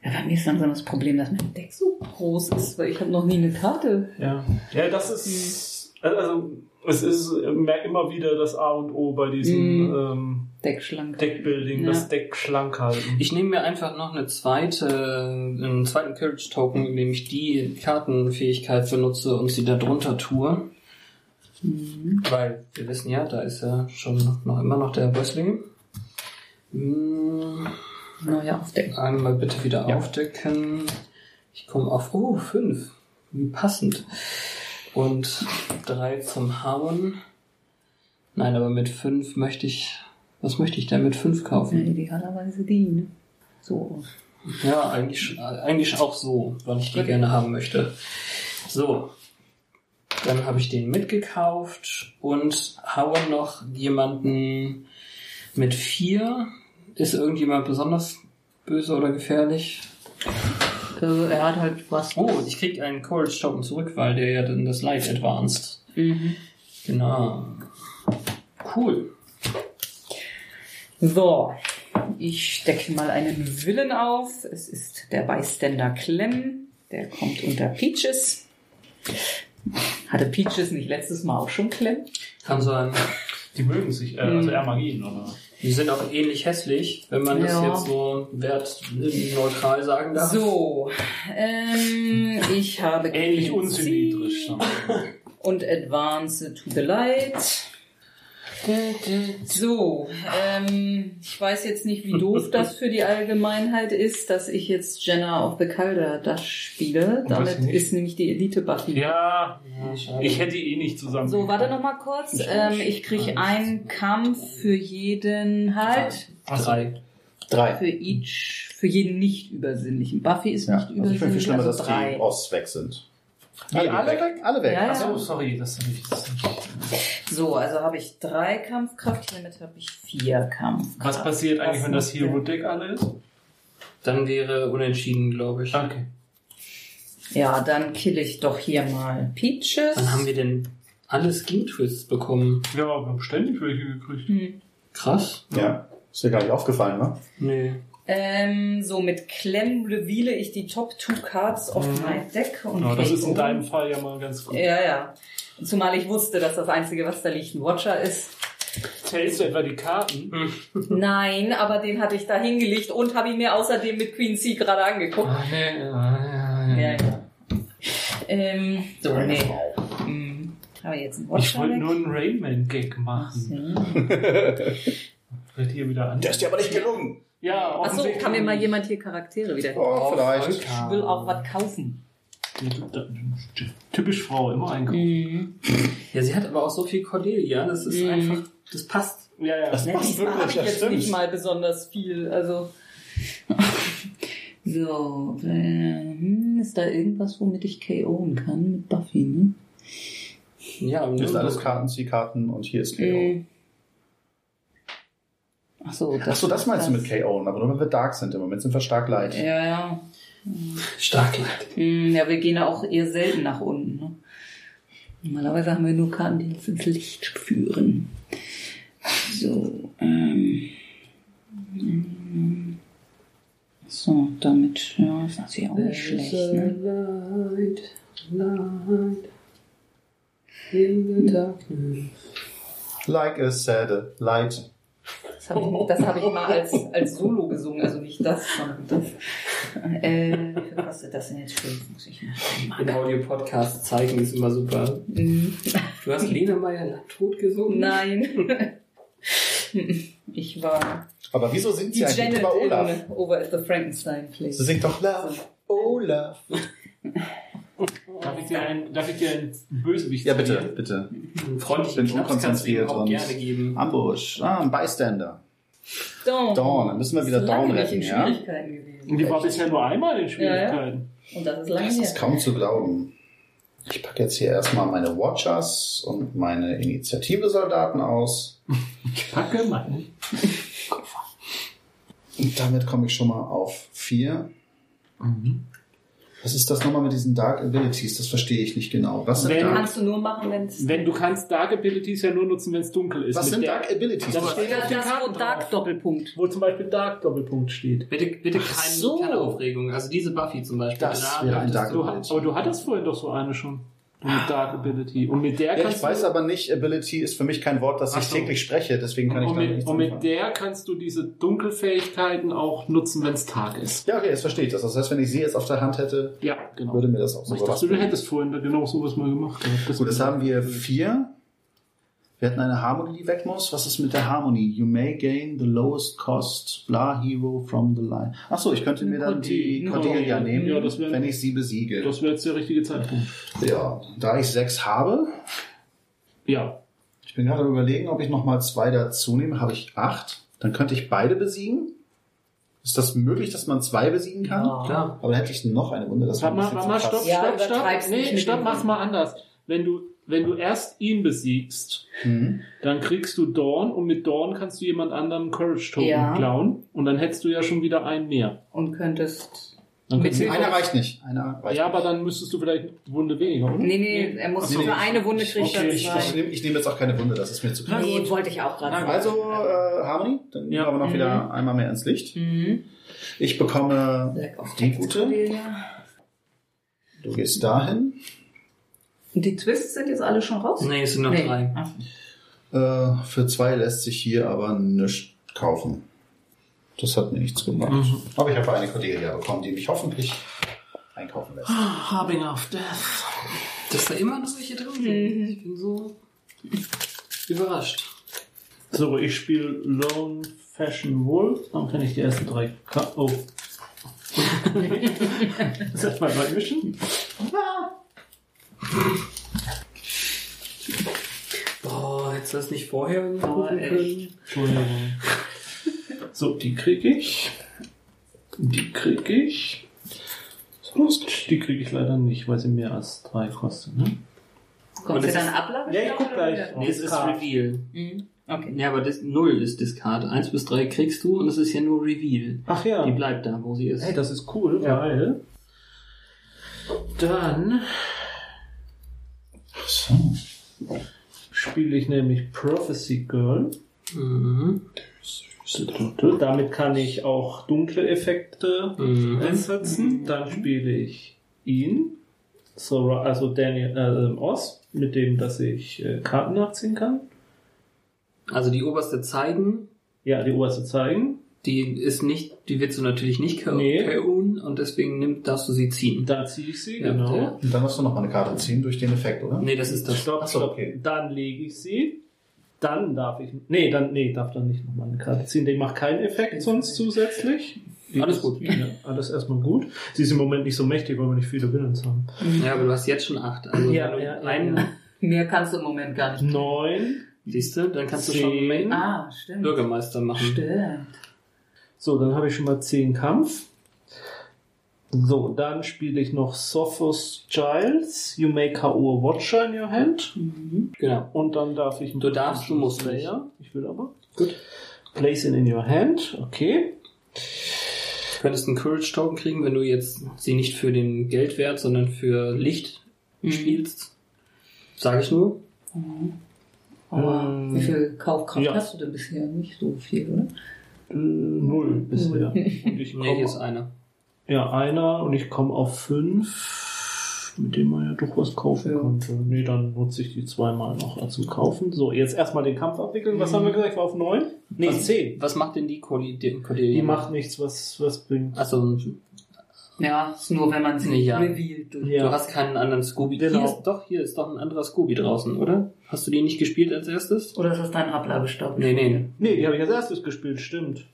Ja, bei mir ist langsam das Problem, dass mein Deck so groß ist, weil ich habe noch nie eine Karte. Ja, ja das ist, also es ist mehr- immer wieder das A und O bei diesem Mhm. ähm, Deckschlank. Deckbuilding, Ja. das Deck schlank halten. Ich nehme mir einfach noch eine zweite, einen zweiten Courage-Token, indem ich die Kartenfähigkeit benutze und sie da drunter tue. Mhm. Weil wir wissen ja, da ist ja schon noch, noch immer noch der Bössling. Hm, Neue Aufdecken. Einmal bitte wieder Ja. aufdecken. Ich komme auf, oh, fünf. Wie passend. Und drei zum Hauen. Nein, aber mit fünf möchte ich, was möchte ich denn mit fünf Ja, kaufen? idealerweise die, ne? So. Ja, eigentlich, eigentlich auch so, weil ich die gerne haben möchte. So. Dann habe ich den mitgekauft und haue noch jemanden mit vier. Ist irgendjemand besonders böse oder gefährlich? Äh, er hat halt was. Oh, ich krieg einen Courage Token zurück, weil der ja dann das Light advanced. Mhm. Genau. Cool. So. Ich stecke mal einen Willen auf. Es ist der Bystander Clem. Der kommt unter Peaches. Hatte Peaches nicht letztes Mal auch schon Clem? Kann sein. Die mögen sich, äh, also eher Magien, oder? Die sind auch ähnlich hässlich, wenn man das Ja. jetzt so wertneutral sagen darf. So. Ähm, ich habe Ähnlich unsymmetrisch. Und Advance to the Light. So, ähm, ich weiß jetzt nicht, wie doof das für die Allgemeinheit ist, dass ich jetzt Jenna of the Calder das spiele. Damit ist nämlich die Elite Buffy. Ja, ich hätte eh nicht zusammen. So, warte noch mal kurz. Ähm, ich kriege einen Kampf für jeden halt. Drei. Drei. Für each, für jeden nicht übersinnlichen. Buffy ist Ja, nicht also übersinnlich. ich finde viel schlimmer, also dass drei. die Osts weg sind. Wie, Alle alle weg? Alle weg. Ja, ja. Ach so, sorry, das habe ich jetzt nicht. So, also habe ich drei Kampfkraft, damit habe ich vier Kampfkraft. Was passiert eigentlich, wenn das macht der? Hero Deck alle ist? Dann wäre unentschieden, glaube ich. Okay. Ja, dann kill ich doch hier mal Peaches. Wann haben wir denn alle Skin Twists bekommen? Ja, wir haben ständig welche gekriegt. Hm. Krass. Ja. Ist dir gar nicht aufgefallen, ne? Nee. Ähm, so, mit Clem reveale ich die Top Two Cards of Mhm. my deck. Und Ja, das ist in deinem Fall ja mal ganz gut. Ja, ja. Zumal ich wusste, dass das Einzige, was da liegt, ein Watcher ist. Zählst du etwa die Karten? Nein, aber den hatte ich da hingelegt und habe ihn mir außerdem mit Queen C gerade angeguckt. Ah, nee, ja, ja, Ja, ja. Ähm, so, nee. Hm. Aber jetzt ein Watcher Ich wollte nur einen Rayman-Gag machen. Ja. Wird hier wieder an. Der ist dir aber nicht gelungen. Ja, Achso, kann mir mal jemand hier Charaktere wieder Oh, vielleicht. Ich will auch was kaufen. Typisch Frau, immer einkaufen. Ja, sie hat aber auch so viel Cordelia, das ist Mhm. einfach, das passt. Ja, ja. Das Ne, passt habe wirklich, ich das jetzt stimmt. nicht mal besonders viel. Also. so, äh, hm, ist da irgendwas, womit ich KO'en kann mit Buffy, ne? Ja, Das sind alles Karten, Ziehkarten und hier ist KO. Mhm. Ach so, das, Achso, das meinst du mit KO, aber nur wenn wir Dark sind. Im Moment sind wir stark light. Ja, ja. Stark. Hm, ja, wir gehen ja auch eher selten nach unten. Ne? Normalerweise haben wir nur Karten, die uns ins Licht führen. So, ähm. So, damit, ja, ist natürlich auch nicht schlecht, ne? Light, light in the darkness. Like a sad light. Das habe ich, das hab ich mal als, als Solo gesungen, also nicht das, sondern das. Äh, wie viel kostet das denn jetzt schon? Muss ich mal In Audio-Podcast zeigen ist immer super. Mhm. Du hast Lena Meyer tot gesungen? Nein. Ich war Aber wieso singt die sie eigentlich über Olaf? Over at the Frankenstein Place. Sie singt doch Love, Love. Darf ich dir einen, darf ich dir einen Bösewicht Ja, bitte, servieren? bitte. Einen Ich freundlichen bin unkonzentriert und gerne geben. Ambush. Ah, ein Bystander. Dawn. Dawn, dann müssen wir wieder Das ist lange Dawn nicht retten, in ja? Schwierigkeiten gewesen. Die war bisher nur einmal in Schwierigkeiten. Und das ist lange Das ist kaum zu glauben. Ich packe jetzt hier erstmal meine Watchers und meine Initiative-Soldaten aus. Packe meine. Und damit komme ich schon mal auf vier. Was ist das nochmal mit diesen Dark Abilities? Das verstehe ich nicht genau. Was sind Wenn- Dark, Kannst du nur machen, wenn es... Wenn du kannst Dark Abilities ja nur nutzen, wenn es dunkel ist. was Mit sind der- Dark Abilities? Das steht Das, auf den das wo Dark. Doppelpunkt. Wo zum Beispiel Dark Doppelpunkt steht. Bitte, bitte kein, so. keine Aufregung. Also diese Buffy zum Beispiel. Das da wäre ein Dark du- Du, aber du hattest vorhin doch so eine schon. Mit Dark Ability. Und mit der ja, kannst ich weiß du. aber nicht, Ability ist für mich kein Wort, das ich so. täglich spreche, deswegen kann ich und damit mit, nichts und mit anfangen. der kannst du diese Dunkelfähigkeiten auch nutzen, wenn es Tag ist. Ja, okay, jetzt verstehe ich das. Das heißt, wenn ich sie jetzt auf der Hand hätte, Ja, genau. würde mir das auch so ich dachte, du hättest vorhin da genau sowas mal gemacht. Das Gut, jetzt haben wir vier. Wir hatten eine Harmony, die weg muss. Was ist mit der Harmony? You may gain the lowest cost blah hero from the line. Ach so, ich könnte mir dann die Cordelia. Nehmen, Ja, das wär- wenn ich sie besiege. Das wäre jetzt der richtige Zeitpunkt. Ja, da ich sechs habe, Ja. ich bin gerade überlegen, ob ich nochmal zwei dazu nehme. Habe ich acht? Dann könnte ich beide besiegen. Ist das möglich, dass man zwei besiegen kann? Ja. Klar. Aber dann hätte ich noch eine Runde. Das Warte mal, ein bisschen warte mal, stopp, Ja, stopp, stopp. übertreib's nicht Nee, stopp, mach's mal anders. Wenn du, wenn du erst ihn besiegst, Mhm. dann kriegst du Dawn und mit Dawn kannst du jemand anderem Courage Token Ja. klauen und dann hättest du ja schon wieder einen mehr. Und könntest... Dann Hilfe- Einer reicht nicht. Einer reicht ja, nicht. aber dann müstest du vielleicht eine Wunde weniger, oder? Nee, nee, er muss Nee, nee, für eine Wunde kriegt okay, Ich, ich, nehme, ich nehme jetzt auch keine Wunde, das ist mir zu krass. Nee, wollte ich auch gerade sagen. Also, äh, Harmony, dann Ja. kommen wir noch wieder einmal mehr ins Licht. Ich bekomme die gute. Du gehst dahin. Und die Twists sind jetzt alle schon raus? Nee, es sind noch Nee. drei. Ach, Äh, für zwei lässt sich hier aber nichts kaufen. Das hat mir nichts gebracht. Mhm. Aber ich habe eine Cordelia bekommen, die mich hoffentlich einkaufen lässt. Harbing of Death. Dass da immer noch welche drin sind. Ich bin so überrascht. So, ich spiele Lone Fashion Wolf. Dann kann ich die ersten drei. Ka oh. das ist mal neu mischen. Boah, hättest du das nicht vorher Oh, können? Entschuldigung. So, die krieg ich. Die krieg ich. Die kriege ich leider nicht, weil sie mehr als drei kostet. Ne? Kommt Und sie dann ist- Ablage? Ja, ich guck gleich. Nee, es ist Discard. Reveal. Mhm. Okay. Ja, aber das Null ist Discard. Eins bis drei kriegst du und es ist ja nur Reveal. Ach ja. Die bleibt da, wo sie ist. Hey, das ist cool, weil dann spiele ich nämlich Prophecy Girl. Mhm. Damit kann ich auch dunkle Effekte Mhm. einsetzen. Dann spiele ich ihn, so, also Daniel äh, Oz, mit dem, dass ich äh, Karten nachziehen kann. Also die oberste zeigen, Ja, die oberste zeigen. Die ist nicht, die willst du natürlich nicht KO Nee. Und deswegen nimm, darfst du sie ziehen. Da ziehe ich sie, Ja, genau. der- Und dann musst du noch mal eine Karte ziehen durch den Effekt, oder? Nee, das ist das. Stopp, Ach so, stopp. okay. Dann lege ich sie. Dann darf ich. Nee, dann, nee, darf dann nicht nochmal eine Karte ziehen. Die macht keinen Effekt sonst zusätzlich. Die Alles ist- gut. Ja, alles erstmal gut. Sie ist im Moment nicht so mächtig, weil wir nicht viele Villains haben. Ja, aber du hast jetzt schon acht. Also Ja, du ja, ja, einen, ja. Mehr kannst du im Moment gar nicht. Neun. siehst du, dann kannst du Zehn. schon Main Ah. Bürgermeister machen. Stimmt. So, dann habe ich schon mal zehn Kampf. So, dann spiele ich noch Sophos Giles. You may KO a Watcher in your hand. Genau. Und dann darf ich. Du darfst, du musst nicht. Ja, ich will aber. Gut. Place it in your hand. Okay. Du könntest einen Courage Token kriegen, wenn du jetzt sie nicht für den Geldwert, sondern für Licht Mhm. spielst. Sage ich nur. Aber Ähm, wie viel Kaufkraft ja. hast du denn bisher? Nicht so viel, oder? Äh, null bisher. Und ich Nee, hier ist komme. einer. Ja, einer und ich komme auf fünf, mit dem man ja doch was kaufen Ja. konnte. Nee, dann nutze ich die zweimal noch zum Kaufen. So, jetzt erstmal den Kampf abwickeln. Was haben wir gesagt? Ich war auf neun? Nee, Was- zehn. Was macht denn die Cordelia? Die? Die macht nichts, was, was bringt. Also, Ja, ist nur, wenn man sie ja. revealed. Ja. du hast keinen anderen Scooby. Genau. Hier ist, doch, hier ist doch ein anderer Scooby draußen, oder? Hast du den nicht gespielt als erstes? Oder ist das dein Ablabestab? Nee, nee. Nee, die habe ich als erstes gespielt, stimmt.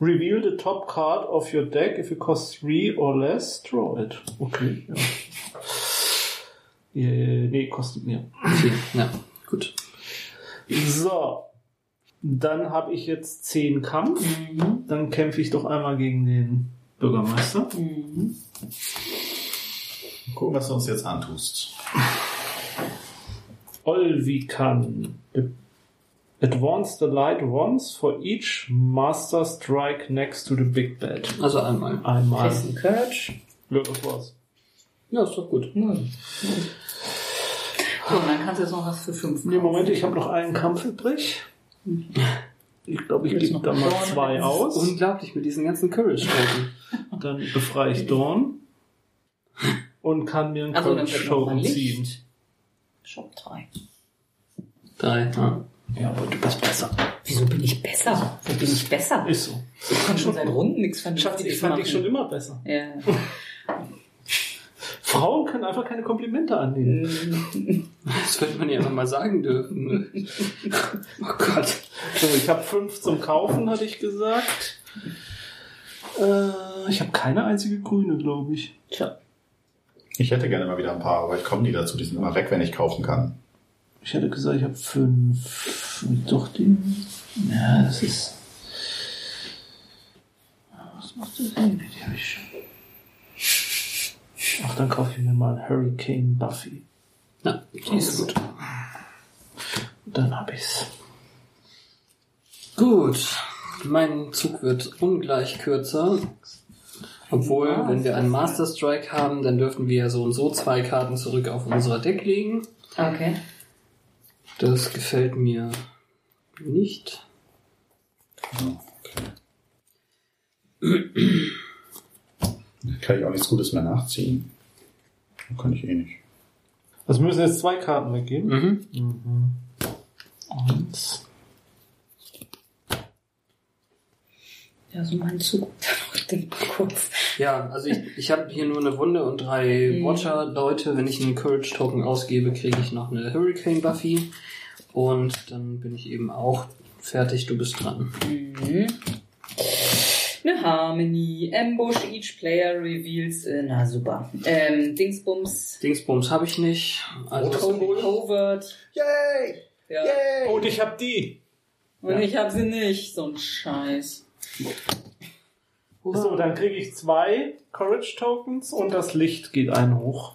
Reveal the top card of your deck. If it costs three or less, draw it. Okay, ja. Äh, nee, kostet mehr. Okay, ja, gut. So. Dann habe ich jetzt 10 Kampf. Mhm. Dann kämpfe ich doch einmal gegen den Bürgermeister. Mhm. Gucken, was du uns jetzt antust. Olvikan. Advance the light once for each Master Strike next to the Big Bad. Also einmal. Einmal. Einen Courage. Ja, das war's. Ja, ist doch gut. So, und dann kannst du jetzt noch was für fünf Nee, Moment, ich habe noch einen Kampf übrig. Ich glaube, ich gebe da mal zwei aus. Unglaublich mit diesen ganzen Courage-Token. Dann befreie ich Dorn. Und kann mir einen Also Token ziehen. Shop 3. Drei, ja. Ja, aber du bist besser. Wieso bin ich besser? Wo bin ich besser? Ist so. Ich kann schon seit Runden nichts Ich, Vernünftiges fand dich schon immer besser. Ja. Frauen können einfach keine Komplimente annehmen. Das könnte man ja einfach mal sagen dürfen. ne? Oh Gott. So, ich habe fünf zum Kaufen, hatte ich gesagt. Äh, ich habe keine einzige grüne, glaube ich. Tja. Ich hätte gerne mal wieder ein paar, aber ich komme nie dazu. Die sind immer weg, wenn ich kaufen kann. Ich hätte gesagt, ich habe fünf. Und doch den. Ja, das ist. Was macht das denn? Die habe ich schon. Ach, dann kaufe ich mir mal Hurricane Buffy. Ja, die ist gut. Dann habe ich's. Gut. Mein Zug wird ungleich kürzer. Obwohl, wenn wir einen Master Strike haben, dann dürfen wir so und so zwei Karten zurück auf unser Deck legen. Okay. Das gefällt mir nicht. Kann ich auch nichts Gutes mehr nachziehen. Kann ich eh nicht. Also müssen jetzt zwei Karten weggeben. Mhm. Eins. Ja, so mein Zug. Kurz. Ja, also ich, ich habe hier nur eine Wunde und drei Mhm. Watcher-Leute. Wenn ich einen Courage-Token ausgebe, kriege ich noch eine Hurricane-Buffy. Und dann bin ich eben auch fertig. Du bist dran. Mhm. Eine Harmony. Ambush. Each player reveals. Äh, na super. Ähm, Dingsbums. Dingsbums habe ich nicht. Also Covert. Yay! Ja. Yay! Und ich habe die. Und ich hab sie nicht. So ein Scheiß. So, dann kriege ich zwei Courage Tokens und das Licht geht ein hoch.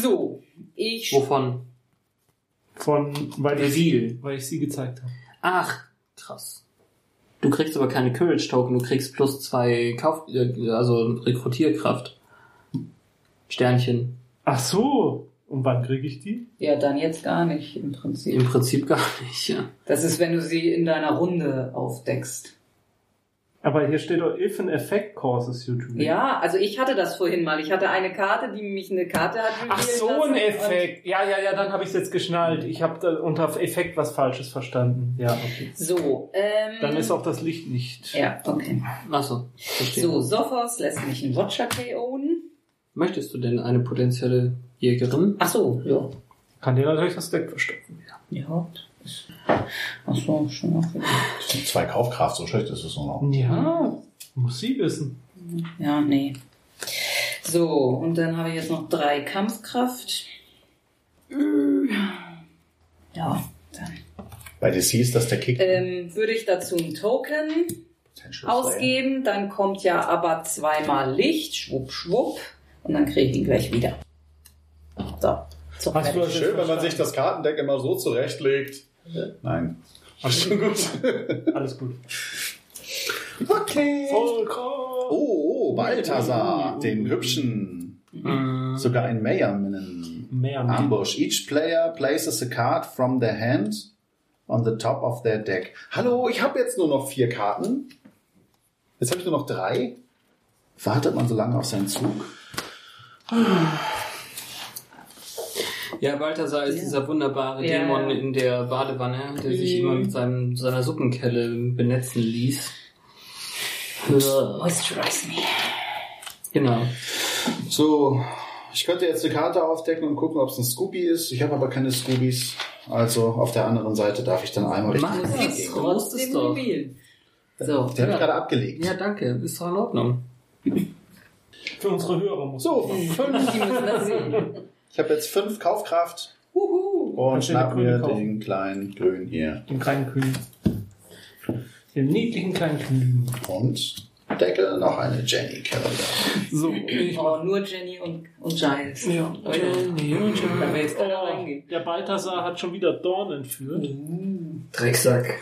So. Ich. Wovon? Von, weil ich, Reveal. weil ich sie gezeigt habe. Ach, krass. Du kriegst aber keine Courage-Token, du kriegst plus zwei Kauf, äh, also Rekrutierkraft. Sternchen. Ach so. Und wann kriege ich die? Ja, dann jetzt gar nicht im Prinzip. Im Prinzip gar nicht, ja. Das ist, wenn du sie in deiner Runde aufdeckst. Aber hier steht doch, if an effect causes you to win. Ja, also ich hatte das vorhin mal. Ich hatte eine Karte, die mich eine Karte hat. Ach so, ein Effekt. Ja, ja, ja, dann habe ich es jetzt geschnallt. Ich habe unter Effekt was Falsches verstanden. Ja, okay. So, ähm. Dann ist auch das Licht nicht. Ja, okay. Achso, verstehe. So, Sophos lässt mich einen Watcher KO'en. Möchtest du denn eine potenzielle Jägerin? Ach so, ja. Kann dir natürlich das Deck verstecken. Ja. Ach so, schon auch wieder. Das sind zwei Kaufkraft, so schlecht ist es noch. Ja, muss sie wissen. Ja, nee. So, und dann habe ich jetzt noch drei Kampfkraft. Ja, dann. Bei DC ist das der Kick. Ähm, würde ich dazu ein Token ausgeben, dann kommt ja aber zweimal Licht, schwupp, schwupp, und dann kriege ich ihn gleich wieder. So. so Hast du das Schön, wenn man sich das Kartendeck immer so zurechtlegt. Nein. Alles Schon gut. Alles gut. Okay. Vollkommen. Oh, oh, Balthasar, den hübschen. Mhm. Sogar ein Mayerminnen. Mehr mehr. Ambush. Each player places a card from their hand on the top of their deck. Hallo, ich habe jetzt nur noch vier Karten. Jetzt habe ich nur noch drei. Wartet man so lange auf seinen Zug? Ja, Balthasar ist Ja. dieser wunderbare Ja. Dämon in der Badewanne, der sich Mhm. immer mit seinem, seiner Suppenkelle benetzen ließ. Moisturize me. Genau. So, ich könnte jetzt eine Karte aufdecken und gucken, ob es ein Scooby ist. Ich habe aber keine Scoobies. Also auf der anderen Seite darf ich dann einmal richtig. Mach es. Das Ja, ist musst es trotzdem doch. So. Der habe ich gerade abgelegt. Ja, danke. Ist doch in Ordnung. Für unsere Hörer muss So, Die fünf. Ich habe jetzt fünf Kaufkraft Huhu. und schnapp mir kaufen? den kleinen Grün hier. den kleinen Kühen. Den niedlichen kleinen Kühen. Und Deckel noch eine Jenny Keller. So, ich Oh, nur Jenny und, und Giles. Ja, Jenny und Giles. Jetzt Oh, reingehen. der Balthasar hat schon wieder Dorn entführt. Drecksack.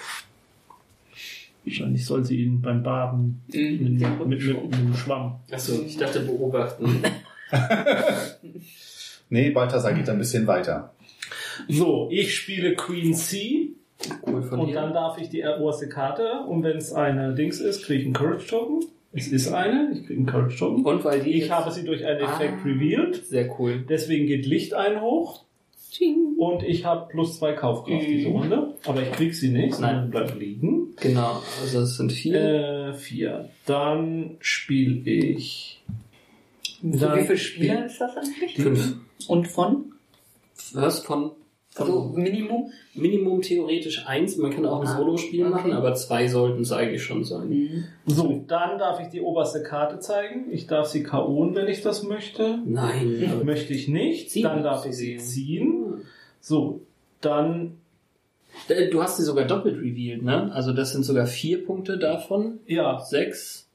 Wahrscheinlich soll sie ihn beim Baden Mhm, mit, mit, mit, mit einem Schwamm. Achso, ich dachte beobachten. Nee, Balthasar geht ein bisschen weiter. So, ich spiele Queen C Cool von und dir. dann darf ich die oberste Karte und wenn es eine Dings ist, kriege ich einen Courage Token. Es ist eine, ich kriege einen Courage Token. Und weil die Ich jetzt- habe sie durch einen Effekt Ah. revealed. Sehr cool. Deswegen geht Licht ein hoch Tsching. und ich habe plus zwei Kaufkraft Mhm. diese Runde. Aber ich krieg sie nicht, sondern bleibt liegen. Genau, also es sind vier. Äh, vier. Dann spiele ich. So, wie viele Spieler ist das eigentlich? Fünf. Und von? Was von, von Also Minimum? Minimum theoretisch eins. Man kann auch ein Ah, Solo-Spiel okay. machen, aber zwei sollten es eigentlich schon sein. Mhm. So, dann darf ich die oberste Karte zeigen. Ich darf sie KO'en, wenn ich das möchte. Nein, Möchte ich nicht. Ziehen dann darf ich sie ziehen. So, dann, Äh, Du hast sie sogar doppelt revealed, ne? Also das sind sogar vier Punkte davon. ja, Sechs,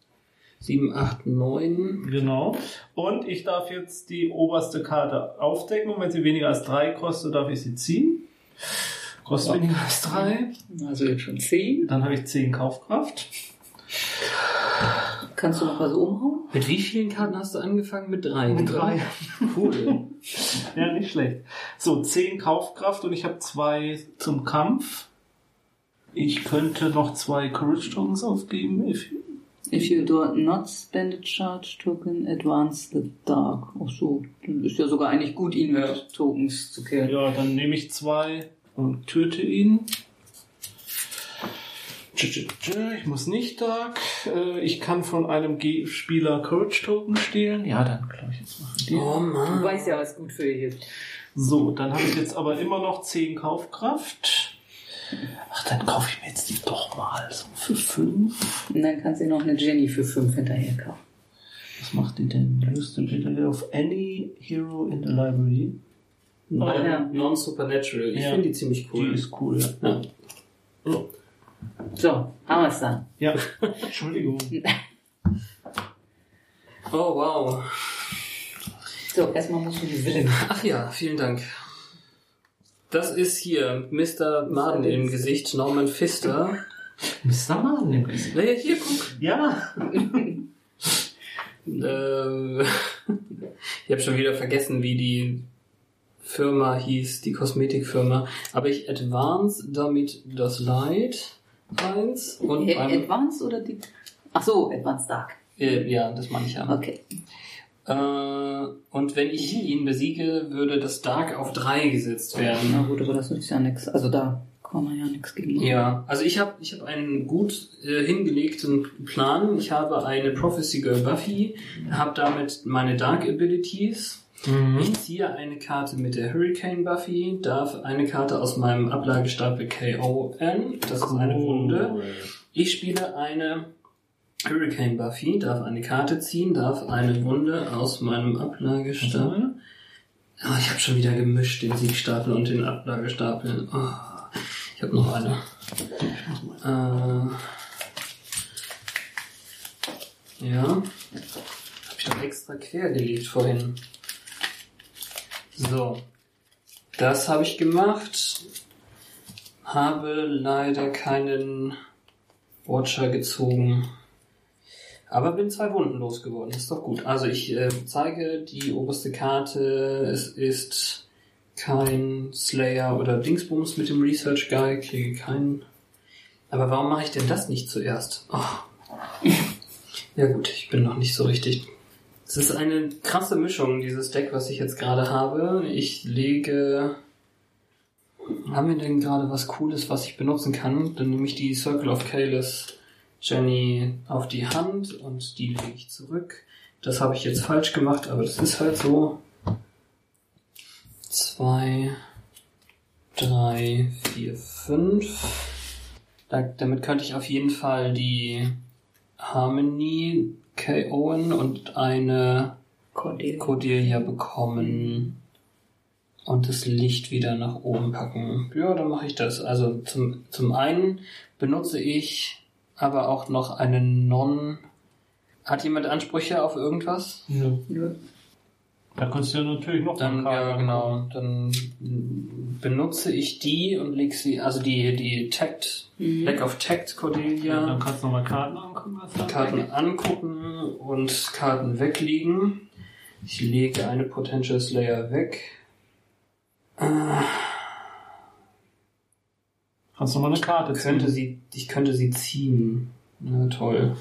sieben, acht, neun. genau. Und ich darf jetzt die oberste Karte aufdecken und wenn sie weniger als drei kostet, darf ich sie ziehen. Kostet Ja. weniger als drei. Also jetzt schon zehn. Dann habe ich zehn Kaufkraft. Kannst du noch was umhauen? Mit wie vielen Karten hast du angefangen? Mit drei. Mit drei. Cool. Ja, nicht schlecht. So, 10 Kaufkraft und ich habe zwei zum Kampf. Ich könnte noch zwei Courage Tokens aufgeben. If If you do not spend a charge token, advance the dark. Ach so, dann ist ja sogar eigentlich gut, ihn mit Tokens zu killen. ja, dann nehme ich zwei und töte ihn. Ich muss nicht Dark. Äh, Ich kann von einem Spieler Courage Token stehlen. Ja, dann glaube ich jetzt machen die. Oh Du Mann. weißt ja, was gut für dich ist. So, dann habe ich jetzt aber immer noch 10 Kaufkraft. Ach, dann kaufe ich mir jetzt die doch mal so für 5. Und dann kannst du dir noch eine Jenny für fünf hinterher kaufen. Was macht die denn? Use the ability of any hero in the library. Non- ja. Non-Supernatural. Ich Ja. finde die ziemlich cool. Die ist cool, ja. ja. Oh, So, haben wir es dann. ja. Entschuldigung. Oh wow. So, erstmal musst du gewinnen. Ach ja, vielen Dank. Das ist hier Mr. Maden im Gesicht, Norman Pfister. Mr. Mann im Gesicht. Na ja, hier, guck. Ja. Äh, ich habe schon wieder vergessen, wie die Firma hieß, die Kosmetikfirma. Aber ich advance damit das Light eins und beim, Advanced oder die? Ach so, Advanced Dark. äh, ja, das meine ich ja. Okay. Äh, und wenn ich ihn besiege, würde das Dark auf drei gesetzt werden. Na gut, aber das ist ja nichts. Also da kann man ja nichts gegen. Ja, also ich habe ich hab einen gut äh, hingelegten Plan. Ich habe eine Prophecy Girl Buffy, habe damit meine Dark Abilities. Ich ziehe eine Karte mit der Hurricane Buffy, darf eine Karte aus meinem Ablagestapel KON, das ist eine Wunde. Ich spiele eine Hurricane Buffy, darf eine Karte ziehen, darf eine Wunde aus meinem Ablagestapel. Ah, ich habe schon wieder gemischt, den Siegstapel und den Ablagestapel. Ah, ich habe noch eine. Äh, ja. Habe ich doch extra quer gelegt vorhin. So. Das habe ich gemacht. Habe leider keinen Watcher gezogen. Aber bin zwei Wunden losgeworden. Ist doch gut. Also ich äh, zeige die oberste Karte. Es ist kein Slayer oder Dingsbums mit dem Research Guy. Kriege keinen. Aber warum mache ich denn das nicht zuerst? Oh. Ja gut, ich bin noch nicht so richtig. Es ist eine krasse Mischung, dieses Deck, was ich jetzt gerade habe. Ich lege... Haben wir denn gerade was Cooles, was ich benutzen kann? Dann nehme ich die Circle of Kalis Jenny auf die Hand und die lege ich zurück. Das habe ich jetzt falsch gemacht, aber das ist halt so. Zwei, drei, vier, fünf. Da, damit könnte ich auf jeden Fall die Harmony Owen und eine Cordelia. Cordelia bekommen und das Licht wieder nach oben packen. Ja, dann mache ich das. Also zum, zum einen benutze ich aber auch noch eine Non. Hat jemand Ansprüche auf irgendwas? Nö. Nö. Da kannst du ja natürlich noch Dann, mal ja, Karten genau. Dann benutze ich die und leg sie, also die, die Tact, Lack of Tact Ja, Cordelia. dann kannst du nochmal Karten angucken. Karten angucken und Karten weglegen. Ich lege eine Potential Slayer weg. Äh, Kannst du mal eine Karte könnte ziehen. sie, ich könnte sie ziehen. Na toll.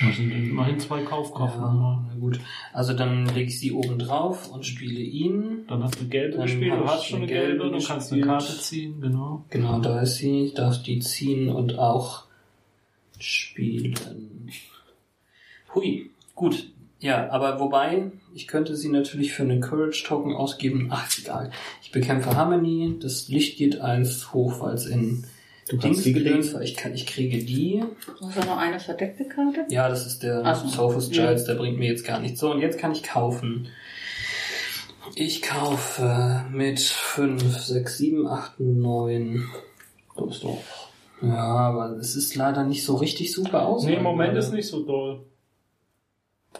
Das sind immerhin zwei Kaufkoffer. Ja, na gut. Also dann lege ich sie oben drauf und spiele ihn. Dann hast du gelbe Dann gespielt, du hast schon eine gelbe gelbe, du kannst eine. Karte ziehen, genau. Genau, da ist sie. Ich darf die ziehen und auch spielen. Hui, gut. Ja, aber wobei, ich könnte sie natürlich für einen Courage-Token ausgeben. Ach, ist egal. Ich bekämpfe Harmony, das Licht geht eins hoch, weil es in Du kannst die war. Ich, kann, ich kriege die. Hast du noch eine verdeckte Karte? Ja, das ist der so. Sophus Giles, der bringt mir jetzt gar nichts. So, und jetzt kann ich kaufen. Ich kaufe mit 5, 6, 7, 8, 9. Du bist doch. Ja, aber es ist leider nicht so richtig super aus. Nee, im Moment ist nicht so doll.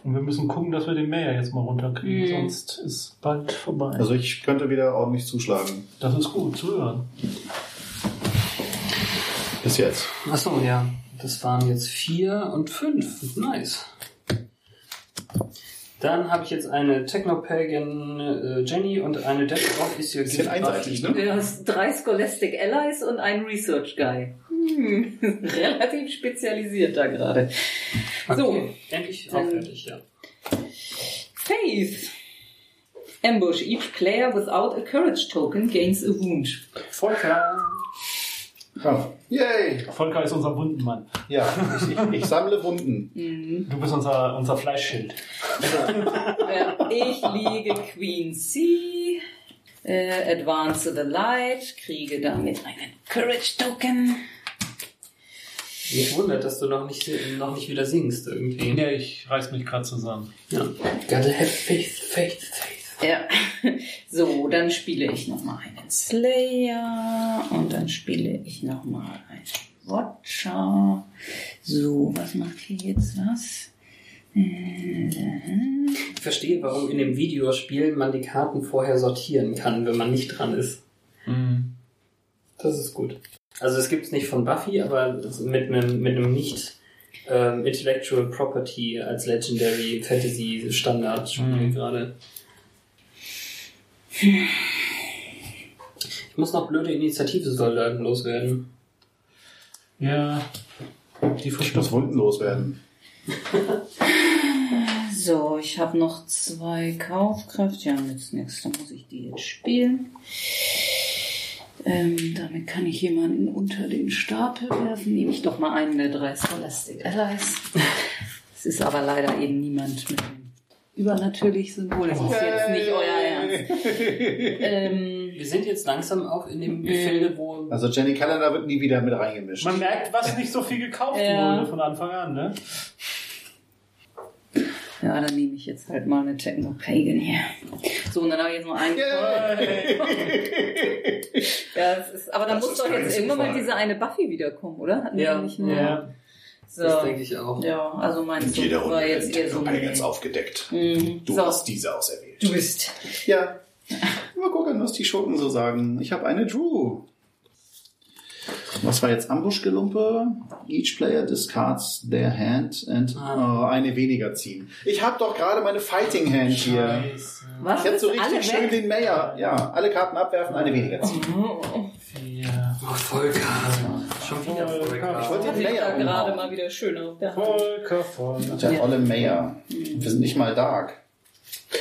Und wir müssen gucken, dass wir den Mayor jetzt mal runterkriegen, Mhm. sonst ist bald vorbei. Also ich könnte wieder ordentlich zuschlagen. das ist gut zu hören. Bis jetzt. Achso, ja. Das waren jetzt 4 und 5. Nice. Dann habe ich jetzt eine Technopagan äh, Jenny und eine Death of Is Your Gift einseitig, Buffy. ne? Du hast drei Scholastic Allies und einen Research Guy. Hm, relativ spezialisiert da gerade. So, Okay, endlich Dann- auch fertig, ja. Faith. Ambush. Each player without a courage token gains a wound. Volker. Ja. Yay! Volker ist unser Wundenmann. Ja, ich, ich, ich sammle Wunden. Mhm. Du bist unser, unser Fleischschild. Ja, ich liege Queen C. Äh, advance to the Light. Kriege damit einen Courage Token. Mich wundert, dass du noch nicht, noch nicht wieder singst irgendwie. Ja, ich reiß mich gerade zusammen. Ja. Gotta have faith, faith, faith. Ja. So, dann spiele ich nochmal einen Slayer und dann spiele ich nochmal einen Watcher. So, was macht hier jetzt was? Ich verstehe, warum in dem Videospiel man die Karten vorher sortieren kann, wenn man nicht dran ist. Das ist gut. Also es gibt es nicht von Buffy, aber mit einem, mit einem nicht ähm, Intellectual Property als Legendary Fantasy Standard spiele Mhm. gerade. Ich muss noch blöde Initiative-Soldaten loswerden. Ja. Die Ich muss Wunden loswerden. So, ich habe noch zwei Kaufkraft. Ja, nützt nichts. Dann muss ich die jetzt spielen. Ähm, damit kann ich jemanden unter den Stapel werfen. Nehme ich doch mal einen der drei Scholastic Allies. Es ist aber leider eben niemand mit einem übernatürlichen Symbol. Das ist jetzt nicht euer Ernst. Ähm, Wir sind jetzt langsam auch in dem Gefilde, wo Also Jenny Calendar wird nie wieder mit reingemischt. Man merkt, was nicht so viel gekauft Ja. wurde von Anfang an, ne? Ja, dann nehme ich jetzt halt mal eine Techno-Pagan hier. So, und dann habe ich jetzt noch einen. Ja, es ist, aber dann Das muss doch jetzt irgendwann mal diese eine Buffy wiederkommen, oder? Hatten Ja. wir nicht mehr? Ja. So. das denke ich auch. Ja, also mein In jeder Runde war jetzt eher so ein... aufgedeckt. Mhm. Du so, hast diese auserwählt. du bist. Ja. Mal gucken, was die Schurken so sagen. Ich habe eine Drew. Was war jetzt Ambuschgelumpe? Each player discards their hand and Ah. oh, eine weniger ziehen. Ich habe doch gerade meine Fighting Hand hier. Scheiße. Was? Ich hätte so richtig schön weg? den Mayor. Ja, alle Karten abwerfen, eine weniger ziehen. Oh, Vier. Oh, Volker. Schon wieder Volker. Volker. Ich wollte den sich da Mayor gerade mal wieder schön auf der Hand. Volker voll. Der olle Mayor. Wir sind nicht mal dark.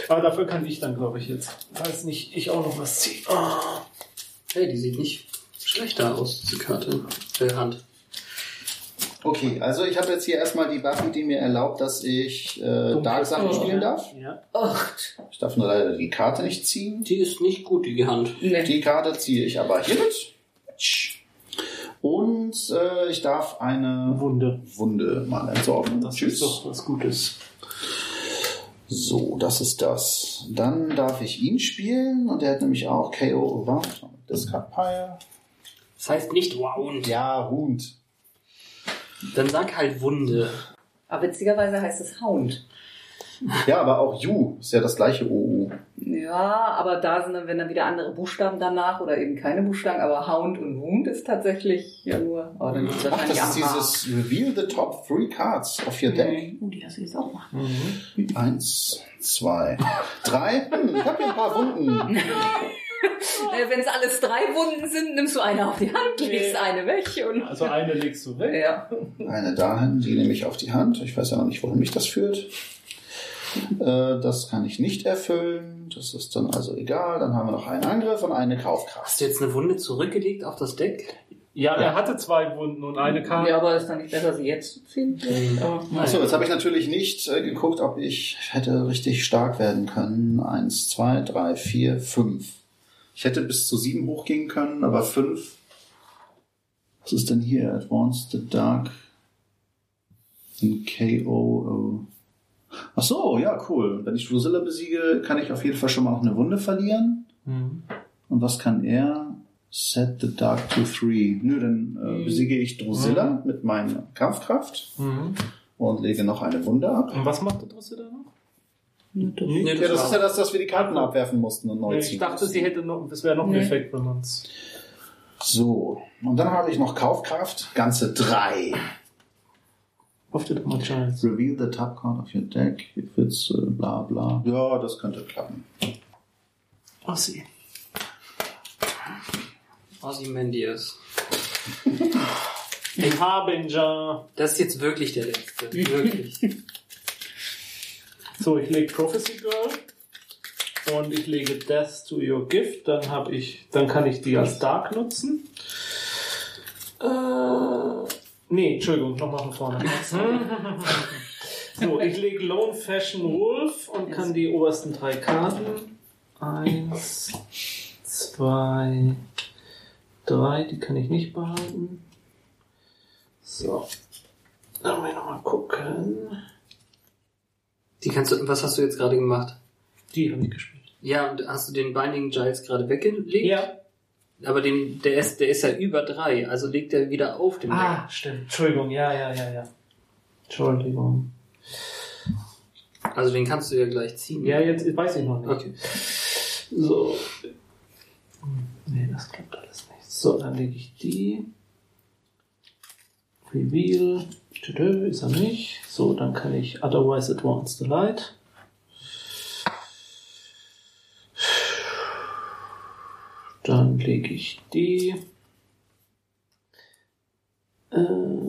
Aber dafür kann ich dann, glaube ich, jetzt. Falls nicht ich auch noch was ziehe. Oh. Hey, die sieht nicht schlechter aus, diese Karte. Äh, Hand. Okay, also ich habe jetzt hier erstmal die Buffy, die mir erlaubt, dass ich äh, Dark Sachen spielen darf. Ja. Acht. Ich darf nur leider die Karte nicht ziehen. Die ist nicht gut, die Hand. Nee. Die Karte ziehe ich aber hiermit. Und äh, ich darf eine Wunde. Wunde mal entsorgen. Das ist doch was Gutes. So, das ist das. Dann darf ich ihn spielen und der hat nämlich auch KO. Discard Pile. Das heißt nicht Wound. Ja, Hund. Dann sag halt Wunde. Aber witzigerweise heißt es Hound. Ja, aber auch You ist ja das gleiche OU. Ja, aber da sind dann, wenn dann wieder andere Buchstaben danach oder eben keine Buchstaben, aber Hound und Wound ist tatsächlich ja nur. Oh, dann ist Ach, das ist dieses Reveal the top three cards of your deck. Oh, die das jetzt auch machen. Eins, zwei, drei. Hm, ich habe hier ein paar Wunden. Wenn es alles drei Wunden sind, nimmst du eine auf die Hand, legst Nee. eine weg und. Also eine legst du weg. Ja. Eine dahin, die nehme ich auf die Hand. Ich weiß ja noch nicht, wohin mich das führt. Äh, das kann ich nicht erfüllen. Das ist dann also egal. Dann haben wir noch einen Angriff und eine Kaufkraft. Hast du jetzt eine Wunde zurückgelegt auf das Deck? Ja, er hatte zwei Wunden und eine kam. Ja, aber ist dann nicht besser, sie jetzt zu ziehen? Aber, Achso, jetzt habe ich natürlich nicht äh, geguckt, ob ich hätte richtig stark werden können. Eins, zwei, drei, vier, fünf. Ich hätte bis zu sieben hochgehen können, aber fünf. Was ist denn hier? Advanced the Dark in KO. Ach so, ja, cool. Wenn ich Drusilla besiege, kann ich auf jeden Fall schon mal noch eine Wunde verlieren. Mhm. Und was kann er? Set the Dark to three. Nö, dann äh, besiege ich Drusilla mit meiner Kampfkraft Mhm. und lege noch eine Wunde ab. Und was macht der Drosse da noch? Nee, Ja, das ist ja das, dass wir die Karten abwerfen mussten und neu ich dachte, sie hätte noch, das wäre noch ein Nee. Effekt, wenn man es. So, und dann habe ich noch Kaufkraft, ganze drei. Doch mal Chance. Reveal the top card of your deck, if it's äh, bla bla. Ja, das könnte klappen. Ossi. Ozymandias. Den Harbinger. Das ist jetzt wirklich der letzte. Wirklich. So, ich lege Prophecy Girl. Und ich lege Death to Your Gift. Dann habe ich, dann kann ich die als Dark nutzen. Äh, nee, Entschuldigung, nochmal von vorne. so, ich lege Lone Fashion Wolf und kann die obersten drei Karten. Eins, zwei, drei, die kann ich nicht behalten. So. Dann wir nochmal gucken. Die kannst du, was hast du jetzt gerade gemacht? Die habe ich gespielt. Ja, und hast du den Binding Giles gerade weggelegt? Ja. Aber den, der ist, der ist ja über drei, also legt er wieder auf dem Deck. Ah, stimmt. Entschuldigung, ja, ja, ja, ja. Entschuldigung. Also den kannst du ja gleich ziehen. Ja, jetzt weiß ich noch nicht. Okay. So. Nee, das klappt alles nicht. So, dann lege ich die. Reveal. Ist er nicht. So, dann kann ich Otherwise Advanced Light. Dann lege ich die. Ähm,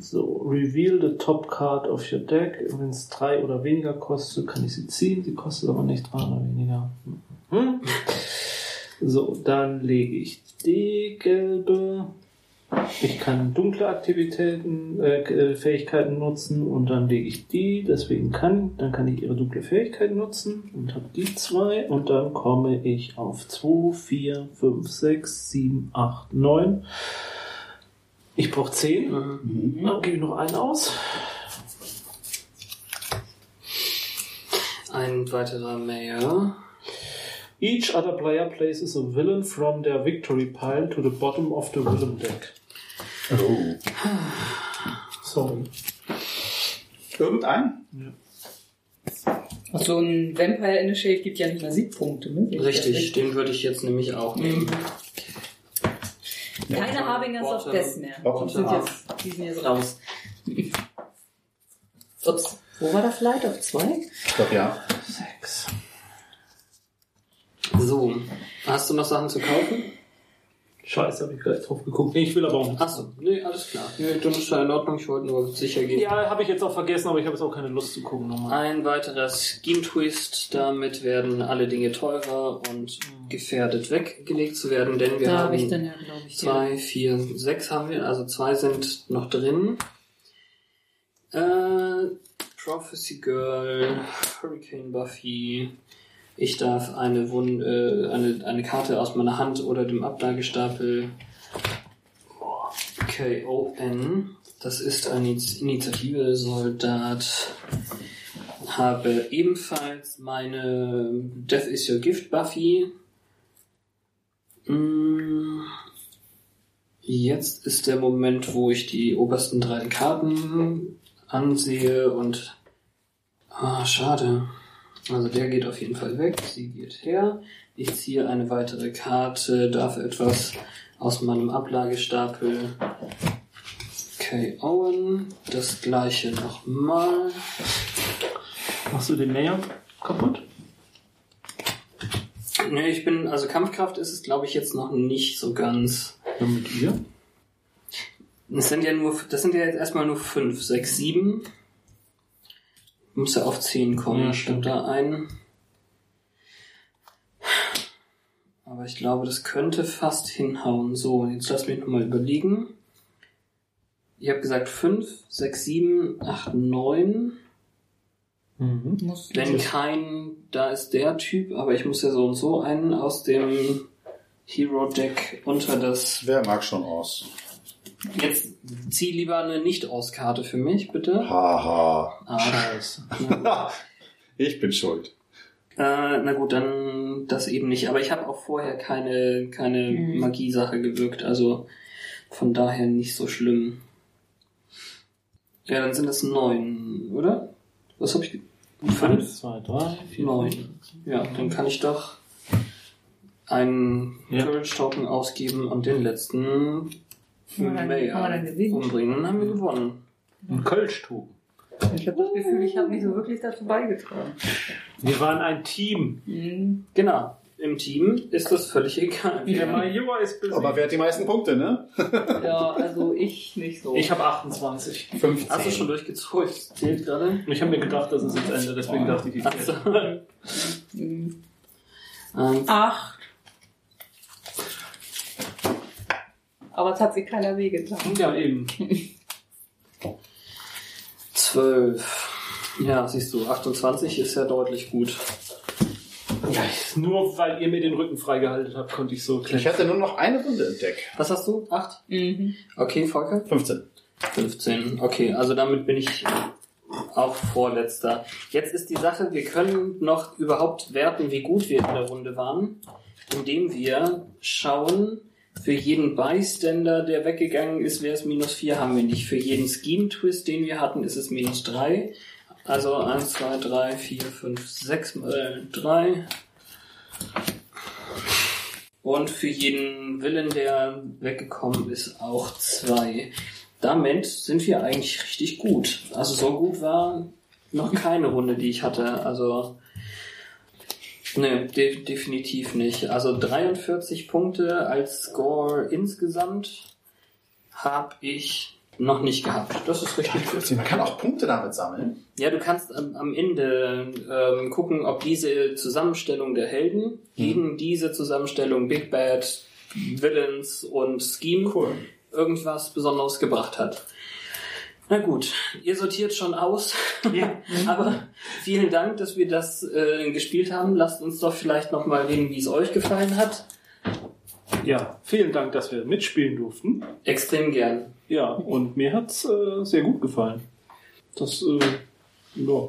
so, reveal the top card of your deck. Wenn es drei oder weniger kostet, kann ich sie ziehen. Sie kostet aber nicht drei oder weniger. Mhm. So, dann lege ich die gelbe. Ich kann dunkle Aktivitäten, äh, äh, Fähigkeiten nutzen und dann lege ich die, deswegen kann, dann kann ich ihre dunkle Fähigkeit nutzen und habe die zwei und dann komme ich auf 2, 4, 5, 6, 7, 8, 9. Ich brauche 10. Mhm. Dann gebe ich noch einen aus. Ein weiterer Mayor. Each other player places a villain from their victory pile to the bottom of the villain deck. Oh. Sorry. Irgendein? Ach, so ein Vampire Initiate gibt ja nicht mehr Siegpunkte, ne? Richtig, den würde ich jetzt nämlich auch nehmen. Keine Harbingers of Bottom- Death mehr. Die sind jetzt, die sind jetzt raus. Ups. Wo war das Light? Auf zwei? Ich glaube ja. Sechs. So, hast du noch Sachen zu kaufen? Scheiße, habe ich gleich drauf geguckt. Nee, ich will aber auch nicht. Achso, nee, alles klar. Nee, dann ist ja in Ordnung, ich wollte nur sicher gehen. Ja, habe ich jetzt auch vergessen, aber ich habe jetzt auch keine Lust zu gucken nochmal. Ein weiterer Scheme-Twist, damit werden alle Dinge teurer und gefährdet weggelegt zu werden, denn wir da haben habe ich dann ja, glaube ich. zwei, vier, sechs haben wir, also zwei sind noch drin. Äh, Prophecy Girl, Hurricane Buffy. Ich darf eine, Wund äh, eine, eine Karte aus meiner Hand oder dem Ablagestapel KON. Das ist eine Initiative Soldat. Habe ebenfalls meine Death is Your Gift Buffy. Mm. Jetzt ist der Moment, wo ich die obersten drei Karten ansehe und ah, schade. Also der geht auf jeden Fall weg, sie geht her. Ich ziehe eine weitere Karte, darf etwas aus meinem Ablagestapel KOen. Das gleiche nochmal. Machst du den Näher kaputt? Nee, ich bin, also Kampfkraft ist es glaube ich jetzt noch nicht so ganz. Ja, mit ihr? Das sind ja nur, das sind ja jetzt erstmal nur fünf, sechs, sieben. Muss ja auf zehn kommen, Ja, stimmt da ein. Aber ich glaube, das könnte fast hinhauen. So, jetzt lass mich nochmal überlegen. Ich habe gesagt fünf, sechs, sieben, acht, neun. Mhm. Muss Wenn kein, da ist der Typ, aber ich muss ja so und so einen aus dem Hero-Deck unter das. Wer mag schon aus? Jetzt zieh lieber eine Nicht-Aus-Karte für mich, bitte. Haha. Ah, Scheiße. ich bin schuld. Äh, na gut, dann das eben nicht. Aber ich habe auch vorher keine, keine Mhm. Magiesache gewirkt, also von daher nicht so schlimm. Ja, dann sind es neun, oder? Was habe ich? ge- Eins, Fünf? zwei, drei, vier, Neun. fünf. Ja, dann kann ich doch einen Ja. Courage Token ausgeben und den letzten für Kann man dann- May kann man dann gewinnen? umbringen. Dann haben wir gewonnen. Ein Kölschtuch. Ich habe das Gefühl, ich habe nicht so wirklich dazu beigetragen. Wir waren ein Team. Mhm. Genau. Im Team ist das völlig egal. Der Major ist besiegt. Aber wer hat die meisten Punkte, ne? Ja, also ich nicht so. ich habe 28. 15. Hast du schon durchgezogen? Ich zählt gerade. Ich habe mir gedacht, das ist jetzt Ende, deswegen dachte ich, ich Ach so. Mhm. Eins. Acht. Aber es hat sich keiner wehgetan. Ja, eben. Zwölf. Ja, siehst du, 28 ist ja deutlich gut. Ja, nur weil ihr mir den Rücken freigehalten habt, konnte ich so Ich klären. hatte nur noch eine Runde im Deck. Was hast du? Acht? Mhm. Okay, Volker? 15. 15. Okay, also damit bin ich auch vorletzter. Jetzt ist die Sache, wir können noch überhaupt werten, wie gut wir in der Runde waren, indem wir schauen, für jeden Bystander, der weggegangen ist, wäre es minus 4, haben wir nicht. Für jeden Scheme-Twist, den wir hatten, ist es minus 3. Also 1, 2, 3, 4, 5, 6 mal 3. Und für jeden Willen, der weggekommen ist, auch 2. Damit sind wir eigentlich richtig gut. Also so gut war noch keine Runde, die ich hatte. Also ne, de definitiv nicht. Also 43 Punkte als Score insgesamt habe ich noch nicht gehabt. Das ist richtig gut. Man kann auch Punkte damit sammeln. Ja, du kannst am, am Ende ähm, gucken, ob diese Zusammenstellung der Helden gegen diese Zusammenstellung Big Bad, Villains und Scheme Cool. irgendwas Besonderes gebracht hat. Na gut, ihr sortiert schon aus, aber vielen Dank, dass wir das äh, gespielt haben. Lasst uns doch vielleicht nochmal reden, wie es euch gefallen hat. Ja, vielen Dank, dass wir mitspielen durften. Extrem gern. Ja, und mir hat's äh, sehr gut gefallen. Das, äh, ja.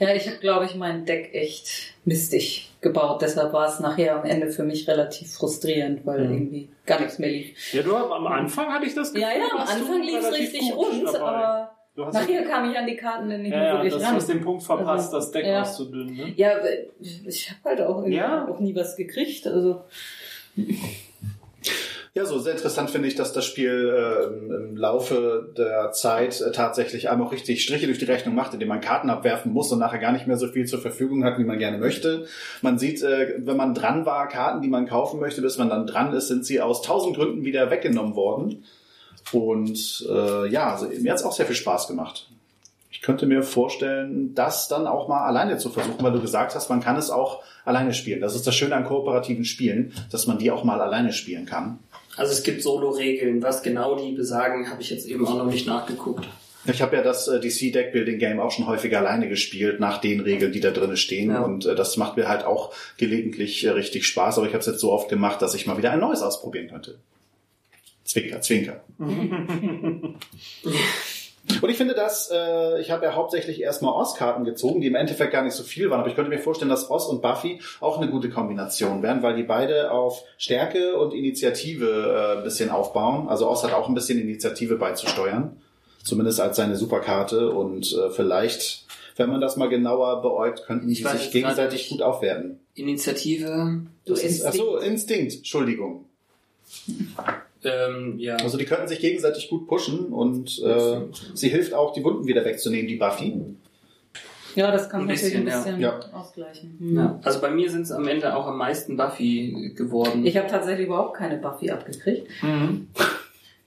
Ja, ich habe, glaube ich, mein Deck echt mistig gebaut. Deshalb war es nachher am Ende für mich relativ frustrierend, weil Mhm. irgendwie gar nichts mehr lief. Ja, du am Anfang hatte ich das Ja, ja, am du Anfang lief es richtig gut rund, dabei. aber Du nachher kam ich an die Karten dann nicht ja, mehr ja, wirklich das ran. hast den Punkt verpasst, Also, das Deck ja. auszudünnen. Ne? Ja, ich habe halt auch, irgendwie Ja. auch nie was gekriegt. Also Ja, so sehr interessant finde ich, dass das Spiel äh, im- Laufe der Zeit äh, tatsächlich einmal richtig Striche durch die Rechnung macht, indem man Karten abwerfen muss und nachher gar nicht mehr so viel zur Verfügung hat, wie man gerne möchte. Man sieht, äh, wenn man dran war, Karten, die man kaufen möchte, bis man dann dran ist, sind sie aus tausend Gründen wieder weggenommen worden. Und äh, ja, also mir hat's auch sehr viel Spaß gemacht. Ich könnte mir vorstellen, das dann auch mal alleine zu versuchen, weil du gesagt hast, man kann es auch alleine spielen. Das ist das Schöne an kooperativen Spielen, dass man die auch mal alleine spielen kann. Also es gibt Solo-Regeln. Was genau die besagen, habe ich jetzt eben auch noch nicht nachgeguckt. Ich habe ja das äh, DC Deck Building Game auch schon häufiger alleine gespielt, nach den Regeln, die da drin stehen. Ja. Und äh, das macht mir halt auch gelegentlich äh, richtig Spaß. Aber ich habe es jetzt so oft gemacht, dass ich mal wieder ein neues ausprobieren könnte. Zwinker, Zwinker. Und ich finde das, äh, ich habe ja hauptsächlich erstmal Oz-Karten gezogen, die im Endeffekt gar nicht so viel waren, aber ich könnte mir vorstellen, dass Oz und Buffy auch eine gute Kombination wären, weil die beide auf Stärke und Initiative äh, ein bisschen aufbauen. Also Oz hat auch ein bisschen Initiative beizusteuern, zumindest als seine Superkarte und äh, vielleicht, wenn man das mal genauer beäugt, könnten die sich gegenseitig gut aufwerten. Initiative. Du Das ist, Achso, Instinkt, Entschuldigung. Ähm, ja. Also die könnten sich gegenseitig gut pushen und äh, sie hilft auch, die Wunden wieder wegzunehmen, die Buffy. Ja, das kann Ein natürlich ein bisschen, bisschen ja. ausgleichen. ja. Also bei mir sind es am Ende auch am meisten Buffy geworden. Ich habe tatsächlich überhaupt keine Buffy abgekriegt.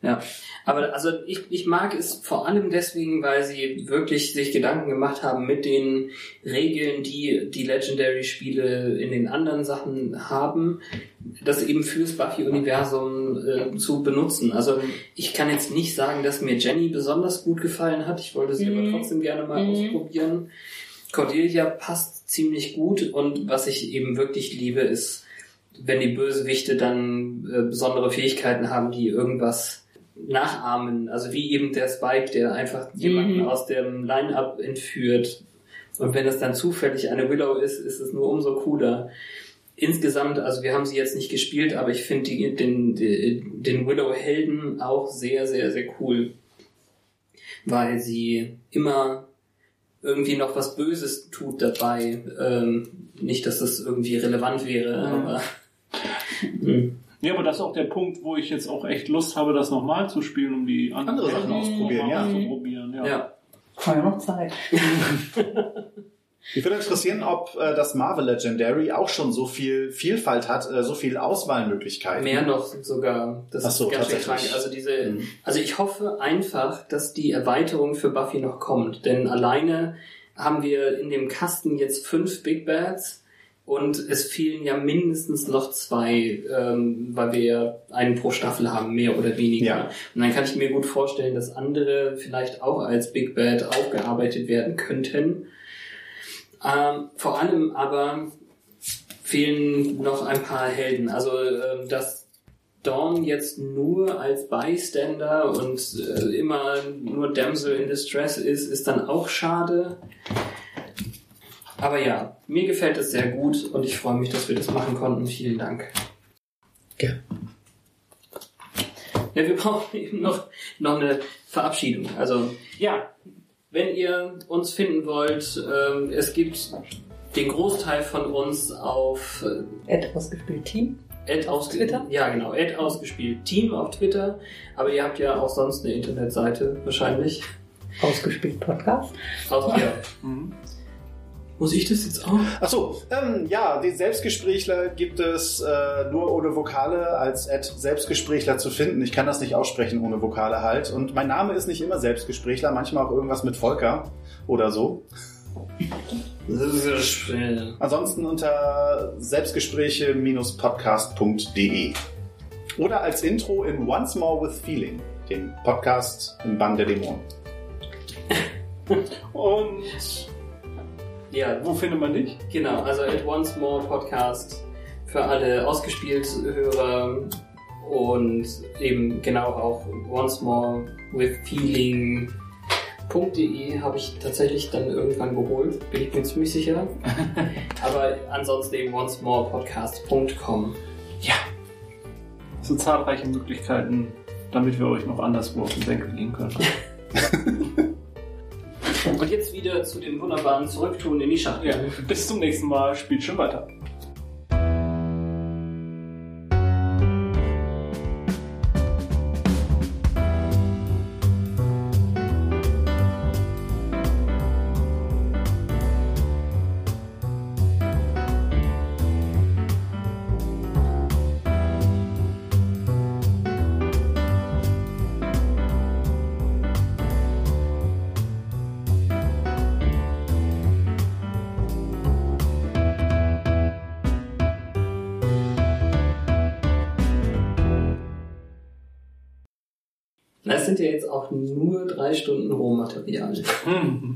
Ja, aber also ich, ich mag es vor allem deswegen, weil sie wirklich sich Gedanken gemacht haben mit den Regeln, die die Legendary-Spiele in den anderen Sachen haben, das eben fürs Buffy-Universum äh, zu benutzen. Also ich kann jetzt nicht sagen, dass mir Jenny besonders gut gefallen hat. Ich wollte sie Mhm. aber trotzdem gerne mal Mhm. ausprobieren. Cordelia passt ziemlich gut und was ich eben wirklich liebe, ist, wenn die Bösewichte dann äh, besondere Fähigkeiten haben, die irgendwas nachahmen. Also wie eben der Spike, der einfach jemanden Mhm. aus dem Line-Up entführt. Und wenn es dann zufällig eine Willow ist, ist es nur umso cooler. Insgesamt, also wir haben sie jetzt nicht gespielt, aber ich finde den, den, den Willow-Helden auch sehr, sehr, sehr cool. Weil sie immer irgendwie noch was Böses tut dabei. Ähm, nicht, dass das irgendwie relevant wäre, aber. Hm. Ja, aber das ist auch der Punkt, wo ich jetzt auch echt Lust habe, das nochmal zu spielen, um die Andere Sachen ausprobieren, ja. auszuprobieren. Ja. ja. Haben wir noch Zeit. Ich würde interessieren, ob äh, das Marvel Legendary auch schon so viel Vielfalt hat, äh, so viel Auswahlmöglichkeiten. Mehr noch sogar. Das Ach so, ist ganz tatsächlich. Also diese, Mhm. also ich hoffe einfach, dass die Erweiterung für Buffy noch kommt. Denn alleine haben wir in dem Kasten jetzt fünf Big Bads und es fehlen ja mindestens noch zwei, ähm, weil wir ja einen pro Staffel haben, mehr oder weniger. Ja. Und dann kann ich mir gut vorstellen, dass andere vielleicht auch als Big Bad aufgearbeitet werden könnten. Ähm, vor allem aber fehlen noch ein paar Helden. Also ähm, dass Dawn jetzt nur als Bystander und äh, immer nur Damsel in Distress ist, ist dann auch schade. Aber ja, mir gefällt es sehr gut und ich freue mich, dass wir das machen konnten. Vielen Dank. Gerne. Ja, wir brauchen eben noch, noch eine Verabschiedung. Also, ja, wenn ihr uns finden wollt, ähm, es gibt den Großteil von uns auf äh, Ed ausgespielt Team. Ad Auf Twitter? Ja, genau, Ad ausgespielt Team auf Twitter. Aber ihr habt ja auch sonst eine Internetseite wahrscheinlich. Ausgespielt Podcast. Aus, ja. Mhm. Muss ich das jetzt auch? Ach so, ähm, ja, die Selbstgesprächler gibt es äh, nur ohne Vokale als Ad Selbstgesprächler zu finden. Ich kann das nicht aussprechen ohne Vokale halt. Und mein Name ist nicht immer Selbstgesprächler, manchmal auch irgendwas mit Volker oder so. Ansonsten unter selbstgespräche-podcast.de oder als Intro in Once More with Feeling, dem Podcast im Bann der Dämonen. Und Ja, wo findet man dich? Genau, also At Once More Podcast für alle ausgespielt Hörer und eben genau auch Once More with Feeling.de habe ich tatsächlich dann irgendwann geholt, bin ich mir ziemlich sicher. Aber ansonsten eben once more podcast.com. So zahlreiche Möglichkeiten, damit wir euch noch anderswo auf den Senkel gehen können. Wieder zu dem wunderbaren Zurücktun in die Schachtel. Ja, bis zum nächsten Mal. Spielt schon weiter. Drei Stunden Rohmaterial.